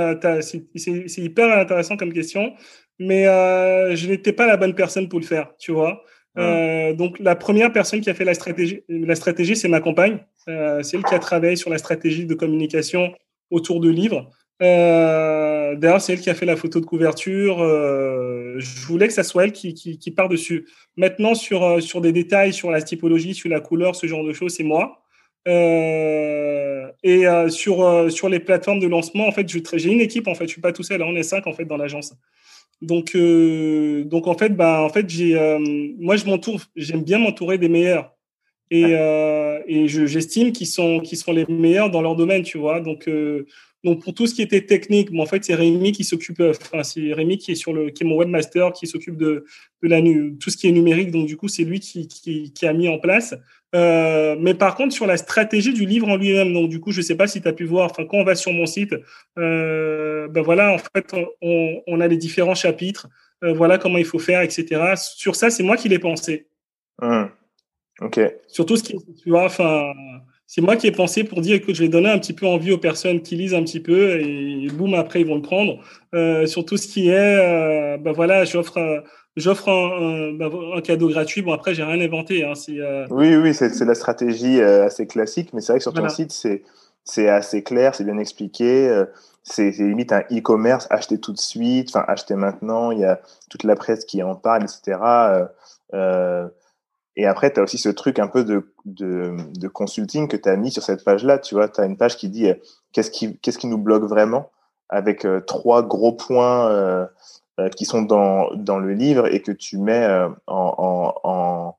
c'est hyper intéressant comme question mais euh, je n'étais pas la bonne personne pour le faire, tu vois. Euh, donc la première personne qui a fait la stratégie, la stratégie, c'est ma compagne. Euh, c'est elle qui a travaillé sur la stratégie de communication autour de livres. D'ailleurs, c'est elle qui a fait la photo de couverture. Je voulais que ça soit elle qui, qui, qui part dessus. Maintenant, sur sur des détails, sur la typologie, sur la couleur, ce genre de choses, c'est moi. Et sur sur les plateformes de lancement, en fait, j'ai une équipe. En fait, je suis pas tout seul. on est cinq en fait dans l'agence. Donc, euh, donc en fait, bah, en fait, j'ai, euh, moi, je m'entoure, j'aime bien m'entourer des meilleurs. Et, euh, et j'estime qu'ils sont, qu'ils sont les meilleurs dans leur domaine, tu vois. Donc, euh, donc pour tout ce qui était technique, bon, en fait, c'est Rémi qui s'occupe, enfin, c'est Rémi qui est sur le, qui est mon webmaster, qui s'occupe de, de la, tout ce qui est numérique. Donc, du coup, c'est lui qui, qui, qui, a mis en place. Euh, mais par contre, sur la stratégie du livre en lui-même, donc du coup, je sais pas si tu as pu voir, enfin, quand on va sur mon site, euh, ben voilà, en fait, on, on a les différents chapitres, euh, voilà comment il faut faire, etc. Sur ça, c'est moi qui l'ai pensé. Mmh. Ok. Surtout ce qui, tu vois, enfin, c'est moi qui ai pensé pour dire que je vais donner un petit peu envie aux personnes qui lisent un petit peu et boum, après ils vont le prendre. Sur tout ce qui est, ben voilà, j'offre, j'offre un, un, un, cadeau gratuit. Bon après, j'ai rien inventé. Hein, euh... Oui, oui, c'est, la stratégie euh, assez classique, mais c'est vrai que sur ton voilà. site, c'est, assez clair, c'est bien expliqué. Euh, c'est, limite un e-commerce, acheter tout de suite, enfin acheter maintenant. Il y a toute la presse qui en parle, etc. Et après, tu as aussi ce truc un peu de, de, de consulting que tu as mis sur cette page-là. Tu vois, tu as une page qui dit qu'est-ce qui, qu'est-ce qui nous bloque vraiment avec trois gros points qui sont dans, dans le livre et que tu mets euh, en,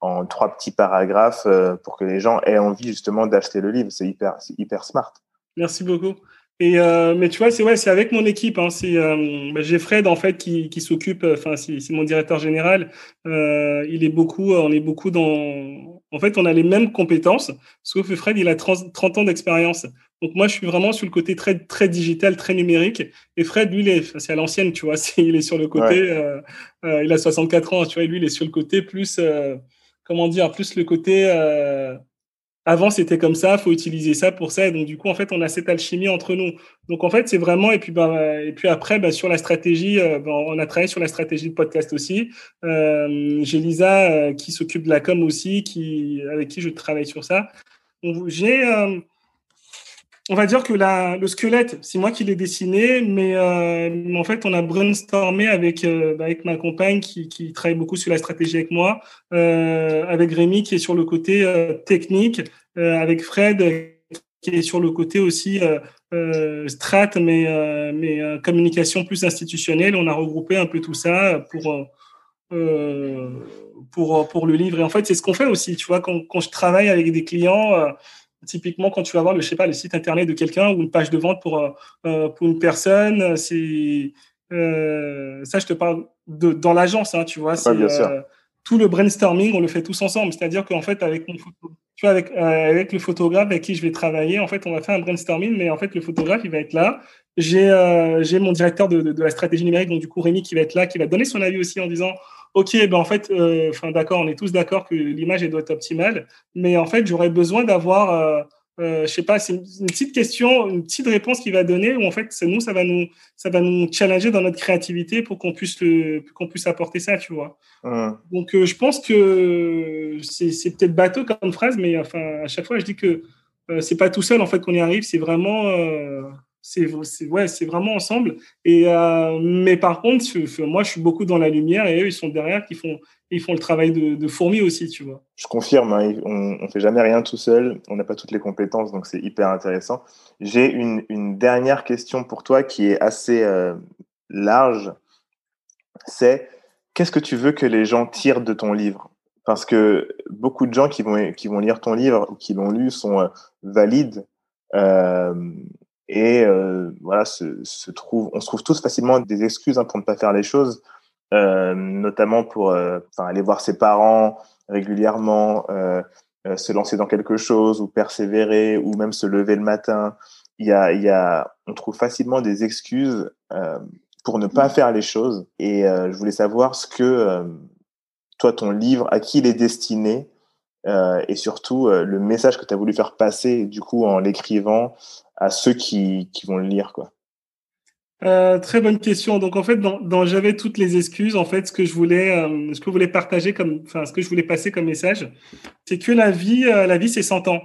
en, trois petits paragraphes pour que les gens aient envie justement d'acheter le livre. C'est hyper, hyper smart. Merci beaucoup. Et euh, mais tu vois, c'est ouais, avec mon équipe. Hein, c'est euh, bah, j'ai Fred en fait qui, qui s'occupe. Enfin, c'est, mon directeur général. Euh, il est beaucoup, on est beaucoup dans. En fait, on a les mêmes compétences, sauf que Fred, il a 30, 30 ans d'expérience. Donc moi, je suis vraiment sur le côté très très digital, très numérique. Et Fred, lui, c'est à l'ancienne, tu vois. Il est sur le côté. Ouais. Euh, euh, il a 64 ans, tu vois. Et lui, il est sur le côté plus, euh, comment dire, plus le côté avant c'était comme ça, faut utiliser ça pour ça. Et donc du coup en fait on a cette alchimie entre nous. Donc en fait c'est vraiment et puis bah, et puis après bah, sur la stratégie, euh, bah, on a travaillé sur la stratégie de podcast aussi. Euh, J'ai Lisa euh, qui s'occupe de la com aussi, qui avec qui je travaille sur ça. J'ai euh, on va dire que le squelette, c'est moi qui l'ai dessiné, mais, euh, en fait, on a brainstormé avec, euh, avec ma compagne qui, qui travaille beaucoup sur la stratégie avec moi, euh, avec Rémi qui est sur le côté euh, technique, euh, avec Fred qui est sur le côté aussi strat, mais, mais communication plus institutionnelle. On a regroupé un peu tout ça pour, pour, pour le livre. Et en fait, c'est ce qu'on fait aussi, tu vois, quand, quand je travaille avec des clients Typiquement, quand tu vas voir le, je sais pas, le site internet de quelqu'un ou une page de vente pour, euh, pour une personne, c'est euh, ça, je te parle de, dans l'agence, hein, tu vois. C'est euh, tout le brainstorming, on le fait tous ensemble. C'est-à-dire qu'en fait, avec mon photo, tu vois, avec, euh, avec le photographe avec qui je vais travailler, en fait, on va faire un brainstorming, mais en fait, le photographe, il va être là. J'ai euh, j'ai mon directeur de, de, de, la stratégie numérique, donc du coup Rémi, qui va être là, qui va donner son avis aussi en disant ok, ben en fait, euh, d'accord, on est tous d'accord que l'image doit être optimale, mais en fait, j'aurais besoin d'avoir, euh, euh, je sais pas, c'est une, une, petite question, une petite réponse qu'il va donner, où en fait, c'est nous, ça va nous, ça va nous challenger dans notre créativité pour qu'on puisse le, qu'on puisse apporter ça, tu vois. Mmh. Donc, euh, je pense que c'est, peut-être bateau comme phrase, mais enfin, à chaque fois, je dis que euh, c'est pas tout seul en fait qu'on y arrive, c'est vraiment c'est ouais, c'est vraiment ensemble. Et euh, mais par contre, moi, je suis beaucoup dans la lumière et eux, ils sont derrière, qui font ils font le travail de, de fourmi aussi, tu vois. Je confirme, hein, on, on fait jamais rien tout seul, on n'a pas toutes les compétences, donc c'est hyper intéressant. J'ai une, dernière question pour toi qui est assez euh, large. C'est qu'est-ce que tu veux que les gens tirent de ton livre? Parce que beaucoup de gens qui vont qui vont lire ton livre ou qui l'ont lu sont euh, valides. Et euh, voilà se, se, trouve on se trouve tous facilement des excuses hein, pour ne pas faire les choses. Euh, notamment pour euh, aller voir ses parents régulièrement euh, euh, se lancer dans quelque chose ou persévérer ou même se lever le matin. Il y a il y a on trouve facilement des excuses euh, pour ne pas faire les choses. Et je voulais savoir ce que toi ton livre à qui il est destiné euh, et surtout euh, le message que tu as voulu faire passer du coup en l'écrivant à ceux qui, qui vont le lire quoi. Euh, très bonne question. Donc en fait, dans, dans j'avais toutes les excuses. En fait, ce que je voulais, euh, ce que je voulais partager comme, enfin, ce que je voulais passer comme message, c'est que la vie, euh, la vie, c'est 100 ans.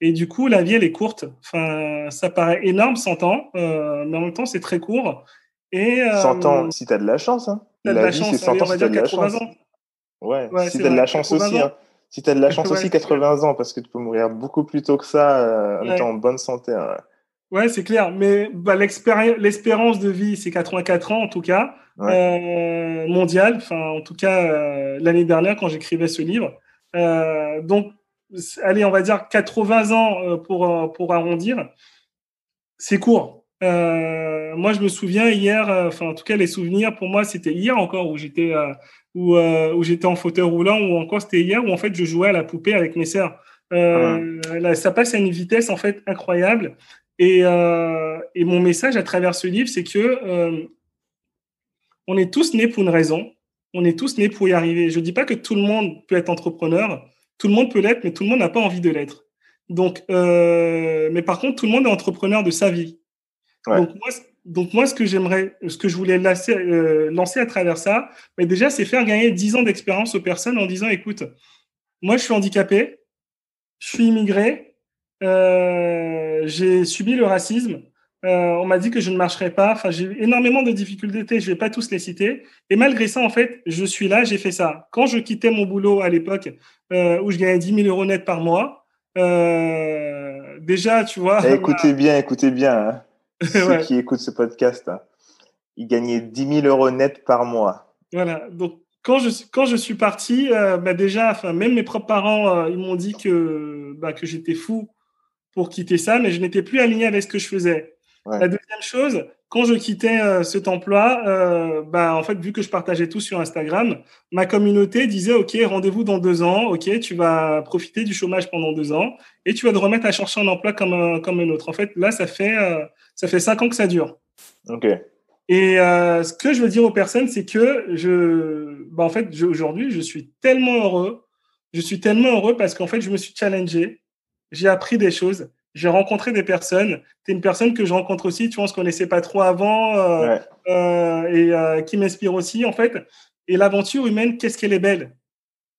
Et du coup, la vie, elle est courte. Enfin, ça paraît énorme, 100 ans, mais en même temps, c'est très court. Et 100 ans, si tu as de la chance. Hein. la, la vie, c'est 100 ans, si tu as de la chance. Ans. Ouais, ouais si tu as de la chance aussi. Hein. Si tu as de la chance ouais, aussi, 80 ans, parce que tu peux mourir beaucoup plus tôt que ça euh, en ouais. étant en bonne santé. Hein. Ouais, c'est clair. Mais bah, l'espérance de vie, c'est 84 ans en tout cas, euh, mondial. Enfin, en tout cas, euh, l'année dernière quand j'écrivais ce livre. Euh, donc, allez, on va dire 80 ans pour pour arrondir. C'est court. moi, je me souviens hier. Enfin, en tout cas, les souvenirs pour moi, c'était hier encore où j'étais où, où j'étais en fauteuil roulant ou encore c'était hier où en fait je jouais à la poupée avec mes sœurs. Euh, là, ça passe à une vitesse en fait incroyable. Et, euh, et, mon message à travers ce livre, c'est que euh, on est tous nés pour une raison. On est tous nés pour y arriver. Je dis pas que tout le monde peut être entrepreneur. Tout le monde peut l'être, mais tout le monde n'a pas envie de l'être. Donc, euh, mais par contre, tout le monde est entrepreneur de sa vie. Ouais. Donc, moi, donc moi, ce que j'aimerais, ce que je voulais lancer, euh, lancer à travers ça, mais déjà, c'est faire gagner 10 ans d'expérience aux personnes en disant, écoute, moi, je suis handicapé, je suis immigré, euh, j'ai subi le racisme. Euh, on m'a dit que je ne marcherais pas. Enfin, j'ai eu énormément de difficultés. Je vais pas tous les citer. Et malgré ça, en fait, je suis là. J'ai fait ça. Quand je quittais mon boulot à l'époque, où je gagnais 10 000 euros net par mois, déjà, tu vois. Eh, écoutez bien, écoutez bien. Ceux qui écoutent ce podcast, hein. ils gagnaient 10 000 euros net par mois. Voilà. Donc, quand je quand je suis parti, euh, bah déjà, enfin même mes propres parents, euh, ils m'ont dit que bah, que j'étais fou pour quitter ça, mais je n'étais plus aligné avec ce que je faisais. Ouais. La deuxième chose, quand je quittais euh, cet emploi, euh, bah en fait vu que je partageais tout sur Instagram, ma communauté disait ok rendez-vous dans deux ans, ok tu vas profiter du chômage pendant deux ans et tu vas te remettre à chercher un emploi comme un, comme un autre. En fait là ça fait euh, ça fait cinq ans que ça dure. Ok. Et euh, ce que je veux dire aux personnes, c'est que je, bah en fait, aujourd'hui, je suis tellement heureux. Je suis tellement heureux parce qu'en fait, je me suis challengé. J'ai appris des choses. J'ai rencontré des personnes. Tu es une personne que je rencontre aussi. Tu vois, on se connaissait pas trop avant euh, ouais. euh, et euh, qui m'inspire aussi, en fait. Et l'aventure humaine, qu'est-ce qu'elle est belle.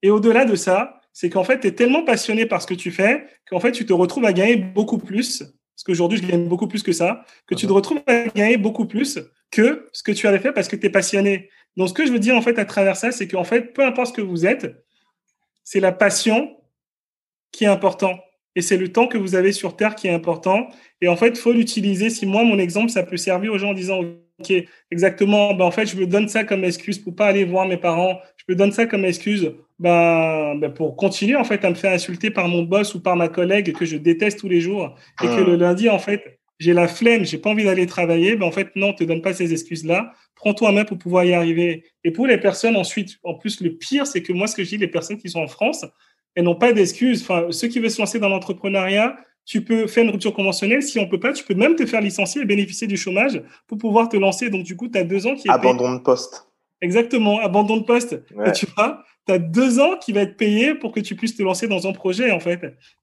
Et au-delà de ça, c'est qu'en fait, tu es tellement passionné par ce que tu fais qu'en fait, tu te retrouves à gagner beaucoup plus parce qu'aujourd'hui, je gagne beaucoup plus que ça, que tu te retrouves à gagner beaucoup plus que ce que tu avais fait parce que tu es passionné. Donc, ce que je veux dire, en fait, à travers ça, c'est qu'en fait, peu importe ce que vous êtes, c'est la passion qui est important. Et c'est le temps que vous avez sur Terre qui est important. Et en fait, il faut l'utiliser. Si moi, mon exemple, ça peut servir aux gens en disant, OK, exactement, ben, en fait, je me donne ça comme excuse pour pas aller voir mes parents. Je me donne ça comme excuse ben, ben, pour continuer, en fait, à me faire insulter par mon boss ou par ma collègue que je déteste tous les jours. Et que le lundi, en fait, j'ai la flemme, j'ai pas envie d'aller travailler, ben en fait non, te donne pas ces excuses-là. Prends-toi main pour pouvoir y arriver. Et pour les personnes ensuite, en plus le pire, c'est que moi ce que je dis, les personnes qui sont en France, elles n'ont pas d'excuses. Enfin, ceux qui veulent se lancer dans l'entrepreneuriat, tu peux faire une rupture conventionnelle. Si on peut pas, tu peux même te faire licencier et bénéficier du chômage pour pouvoir te lancer. Donc du coup, tu as deux ans qui est abandon payé. de poste. Exactement, abandon de poste. Ouais. Et tu vois, tu as deux ans qui va être payé pour que tu puisses te lancer dans un projet, en fait.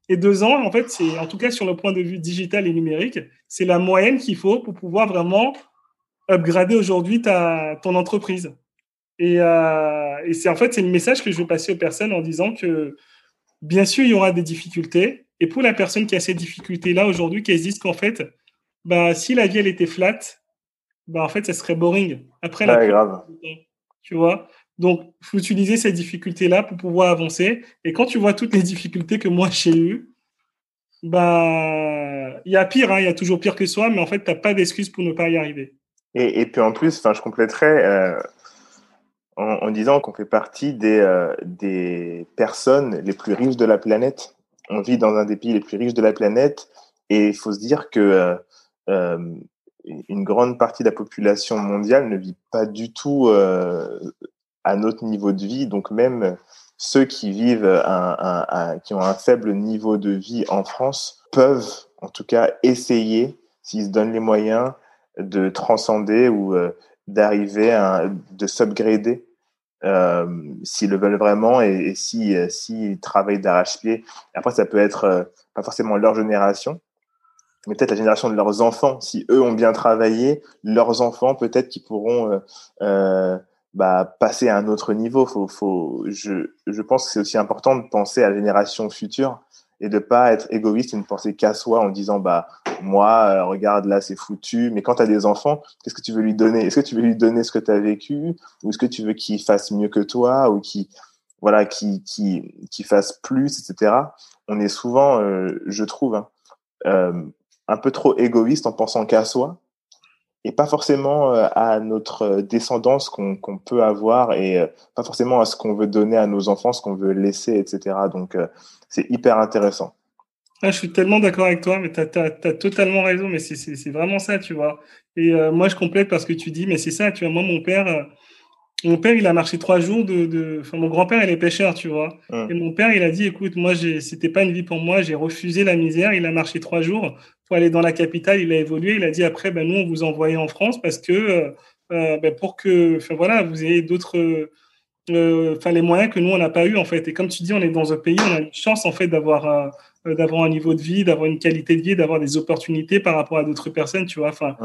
Et deux ans, en fait, c'est, en tout cas, sur le point de vue digital et numérique, c'est la moyenne qu'il faut pour pouvoir vraiment upgrader aujourd'hui ta, ton entreprise. Et, euh, et c'est, en fait, c'est le message que je veux passer aux personnes en disant que, bien sûr, il y aura des difficultés. Et pour la personne qui a ces difficultés-là aujourd'hui, qu'elle se dise qu'en fait, bah, si la vie, elle était flat, bah, en fait, ça serait boring. Après, ouais, la grave. Tu vois? Donc, il faut utiliser ces difficultés-là pour pouvoir avancer. Et quand tu vois toutes les difficultés que moi j'ai eues, bah, il y a pire, hein, il y a toujours pire que soi, mais en fait, tu n'as pas d'excuse pour ne pas y arriver. Et, et puis en plus, je compléterais euh, en, disant qu'on fait partie des, euh, des personnes les plus riches de la planète. On vit dans un des pays les plus riches de la planète et il faut se dire que euh, une grande partie de la population mondiale ne vit pas du tout à notre niveau de vie. Donc même ceux qui vivent, qui ont un faible niveau de vie en France peuvent en tout cas essayer, s'ils se donnent les moyens, de transcender ou euh, d'arriver à de s'upgrader euh, s'ils le veulent vraiment et, et si euh, s'ils travaillent d'arrache-pied. Après, ça peut être euh, pas forcément leur génération, mais peut-être la génération de leurs enfants. Si eux ont bien travaillé, leurs enfants peut-être qui pourront euh, bah, passer à un autre niveau. Faut, faut, je, je pense que c'est aussi important de penser à la génération future et de pas être égoïste et ne penser qu'à soi en disant bah moi euh, regarde là c'est foutu mais quand tu as des enfants qu'est-ce que tu veux lui donner? Est-ce que tu veux lui donner ce que tu as vécu? Ou est-ce que tu veux qu'il fasse mieux que toi? Ou qui voilà qui qui qui fasse plus etc on est souvent euh, je trouve hein, euh, un peu trop égoïste en pensant qu'à soi et pas forcément à notre descendance qu'on peut avoir et pas forcément à ce qu'on veut donner à nos enfants, ce qu'on veut laisser, etc. Donc, c'est hyper intéressant. Ah, je suis tellement d'accord avec toi, mais tu as, totalement raison, mais c'est vraiment ça, tu vois. Et moi, je complète parce que tu dis, mais c'est ça, tu vois, moi, mon père, mon père, il a marché trois jours de. Enfin, mon grand-père, il est pêcheur, tu vois. Et mon père, il a dit écoute, moi, c'était pas une vie pour moi, j'ai refusé la misère. Il a marché trois jours pour aller dans la capitale, il a évolué. Il a dit après, ben, nous, on vous envoyait en France parce que. Euh, euh, ben, pour que. Enfin, voilà, vous ayez d'autres. Euh, enfin, les moyens que nous, on n'a pas eu, en fait. Et comme tu dis, on est dans un pays, on a une chance, en fait, d'avoir. d'avoir un niveau de vie, d'avoir une qualité de vie, d'avoir des opportunités par rapport à d'autres personnes, tu vois. Enfin,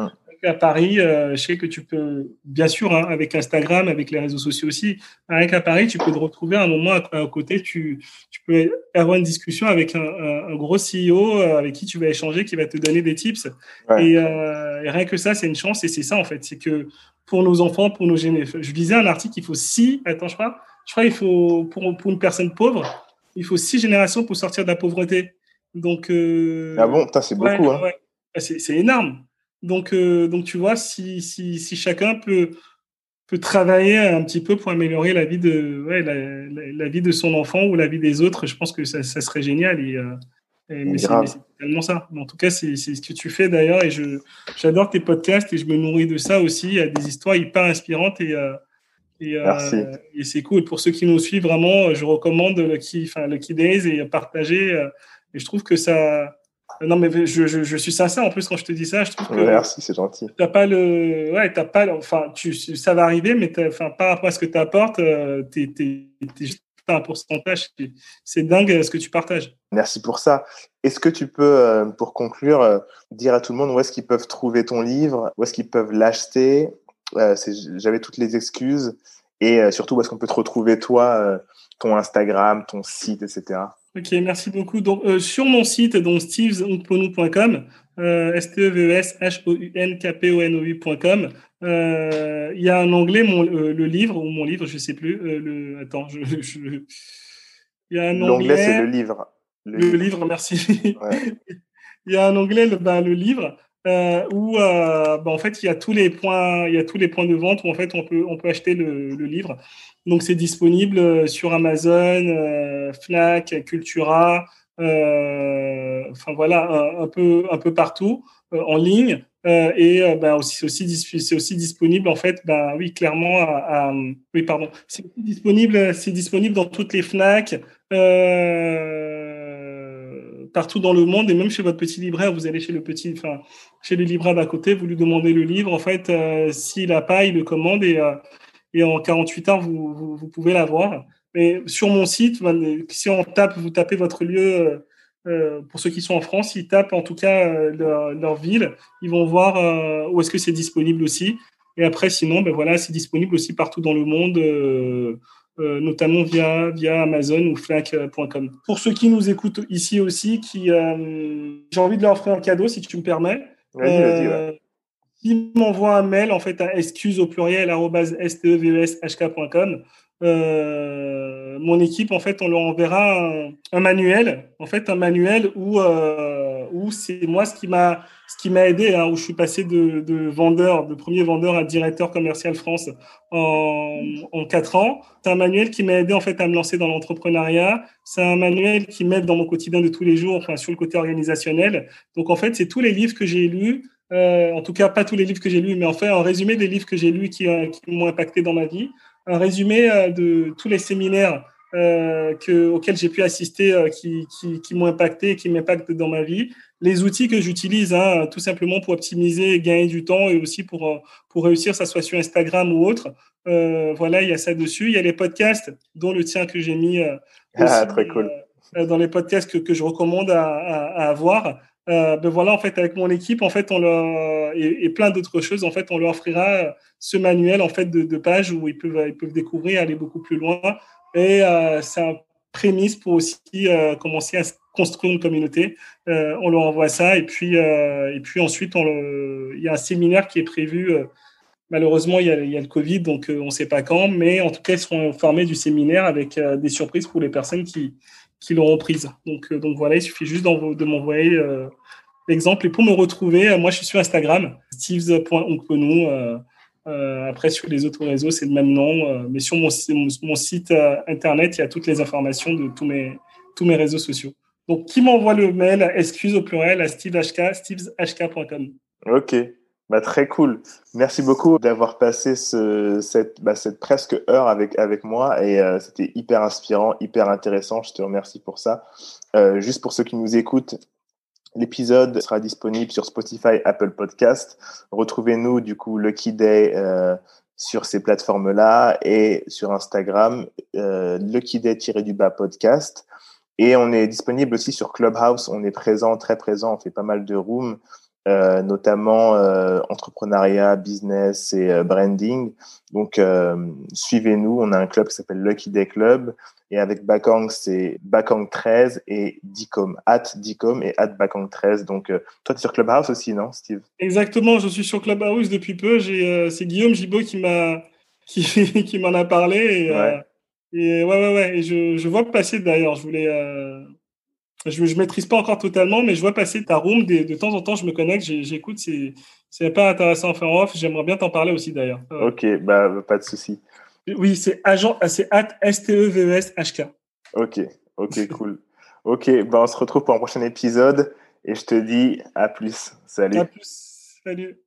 à Paris, euh, je sais que tu peux, bien sûr, hein, avec Instagram, avec les réseaux sociaux aussi, rien qu'à Paris, tu peux te retrouver à un moment à, côté, tu, tu, peux avoir une discussion avec un, gros CEO euh, avec qui tu vas échanger, qui va te donner des tips. Euh, et, rien que ça, c'est une chance et c'est ça, en fait. C'est que pour nos enfants, pour nos générations, je lisais un article, il faut six, attends, je crois, je crois, il faut, pour, pour une personne pauvre, il faut six générations pour sortir de la pauvreté. Donc, ah bon, c'est beaucoup, hein. C'est énorme. Donc, euh, donc tu vois, si, si, si, chacun peut, peut travailler un petit peu pour améliorer la vie de, ouais, la, la, vie de son enfant ou la vie des autres, je pense que ça, ça serait génial. Et, euh, mais c'est tellement ça. en tout cas, c'est ce que tu fais d'ailleurs. Et j'adore tes podcasts et je me nourris de ça aussi. Il y a des histoires hyper inspirantes et, euh, et, et c'est cool. Pour ceux qui nous suivent, vraiment, je recommande le Key, enfin, le Key Days et partager. et je trouve que ça, non, mais je, je, je, suis sincère en plus quand je te dis ça. Je trouve que Merci, c'est gentil. T'as pas le, ouais, t'as pas, enfin, tu, ça va arriver, mais enfin, par rapport à ce que tu apportes, euh, t'es, un pourcentage. C'est dingue ce que tu partages. Merci pour ça. Est-ce que tu peux, euh, pour conclure, euh, dire à tout le monde où est-ce qu'ils peuvent trouver ton livre, où est-ce qu'ils peuvent l'acheter J'avais toutes les excuses et surtout où est-ce qu'on peut te retrouver toi, ton Instagram, ton site, etc. Ok, merci beaucoup. Donc, euh, sur mon site, donc stevesonkponou.com, euh, s t e v e s h o u n k p o n o u.com, euh, il y a un onglet, mon, euh, le livre, ou mon livre, je sais plus. Euh, le, attends, je, je, il y a un onglet. L'onglet, c'est le livre. Le, le livre, merci. Ouais. il y a un onglet, le, ben, le livre. Euh, où euh, ben, en fait il y a tous les points il y a tous les points de vente où en fait on peut on peut acheter le, le livre donc c'est disponible euh, sur Amazon, euh, Fnac, Cultura, euh, enfin voilà, un, peu un peu partout en ligne. et ben aussi c'est aussi c'est aussi disponible en fait ben oui clairement à, oui pardon. C'est disponible c'est disponible dans toutes les Fnac partout dans le monde. Et même chez votre petit libraire vous allez chez le petit enfin chez les libraires d'à côté vous lui demandez le livre. En fait s'il a pas il le commande. Et et en 48 heures, vous, vous, pouvez l'avoir. Mais sur mon site, si on tape, vous tapez votre lieu, euh, euh, pour ceux qui sont en France, ils tapent en tout cas euh, leur, leur, ville, ils vont voir où est-ce que c'est disponible aussi. Et après, sinon, ben voilà, c'est disponible aussi partout dans le monde, notamment via, via Amazon ou Fnac.com. Pour ceux qui nous écoutent ici aussi, qui j'ai envie de leur offrir un cadeau, si tu me permets. Vas-y, vas-y, ouais il m'envoie un mail en fait à excuse au pluriel steveshk.com. Euh, mon équipe en fait on leur enverra un, manuel en fait un manuel où euh, où c'est moi ce qui m'a ce qui m'a aidé hein, où je suis passé de, de, vendeur de premier vendeur à directeur commercial France en, en quatre ans. C'est un manuel qui m'a aidé en fait à me lancer dans l'entrepreneuriat. C'est un manuel qui m'aide dans mon quotidien de tous les jours sur le côté organisationnel. Donc en fait c'est tous les livres que j'ai lus euh, en tout cas pas tous les livres que j'ai lus, mais en fait un résumé des livres que j'ai lus qui, euh, qui m'ont impacté dans ma vie, un résumé euh, de tous les séminaires euh, que, auxquels j'ai pu assister euh, qui, qui, qui m'ont impacté et qui m'impactent dans ma vie, les outils que j'utilise hein, tout simplement pour optimiser gagner du temps et aussi pour, pour réussir, ça soit sur Instagram ou autre. voilà, il y a ça dessus. Il y a les podcasts, dont le tien que j'ai mis. ah, très cool. dans les podcasts que, que je recommande à, à, à avoir. Euh, ben voilà, en fait, avec mon équipe, en fait, on leur, et, plein d'autres choses, en fait, on leur offrira ce manuel, en fait, de, pages où ils peuvent, ils peuvent découvrir, aller beaucoup plus loin. Et euh, c'est un prémisse pour aussi euh, commencer à construire une communauté. Euh, on leur envoie ça, et puis, euh, et puis ensuite, il y a un séminaire qui est prévu. Euh, malheureusement, il y, a, il y a le Covid, donc on ne sait pas quand, mais en tout cas, ils seront formés du séminaire avec des surprises pour les personnes qui, qui l'auront prise. Donc, euh, donc voilà, il suffit juste de m'envoyer euh, exemple. Et pour me retrouver, moi, je suis sur Instagram, steves.onconou. Euh, après, sur les autres réseaux, c'est le même nom. mais sur mon, mon, site internet, il y a toutes les informations de tous mes, tous mes réseaux sociaux. Donc, qui m'envoie le mail, excuse au pluriel, à stevehk, steveshk.com. Ok, bah, très cool. Merci beaucoup d'avoir passé ce, cette, bah, cette presque heure avec, avec moi et euh, c'était hyper inspirant, hyper intéressant. Je te remercie pour ça. Euh, juste pour ceux qui nous écoutent, l'épisode sera disponible sur Spotify, Apple Podcast. Retrouvez-nous du coup Lucky Day euh, sur ces plateformes-là et sur Instagram, euh, Lucky Day-du-bas podcast. Et on est disponible aussi sur Clubhouse. On est présent, très présent. On fait pas mal de rooms. Euh, notamment euh, entrepreneuriat, business et euh, branding. Donc, suivez-nous. On a un club qui s'appelle Lucky Day Club. Et avec Bakang, c'est Bakang13 et Dicom, at Dicom et at Bakang13. Donc, toi, tu es sur Clubhouse aussi, non, Steve? Exactement, je suis sur Clubhouse depuis peu. c'est Guillaume Gibaud qui m'a qui, qui m'en a parlé. Et, ouais. et ouais, ouais, ouais. Et je, je vois passer d'ailleurs. Je voulais je ne maîtrise pas encore totalement, mais je vois passer ta room. De, de temps en temps, je me connecte, j'écoute. C'est pas intéressant à faire off. J'aimerais bien t'en parler aussi d'ailleurs. Ok, bah, pas de souci. Oui, c'est agent, c'est at S-T-E-V-E-S-H-K. Ok, ok, cool. Ok, bah, on se retrouve pour un prochain épisode et je te dis à plus. Salut. À plus. Salut.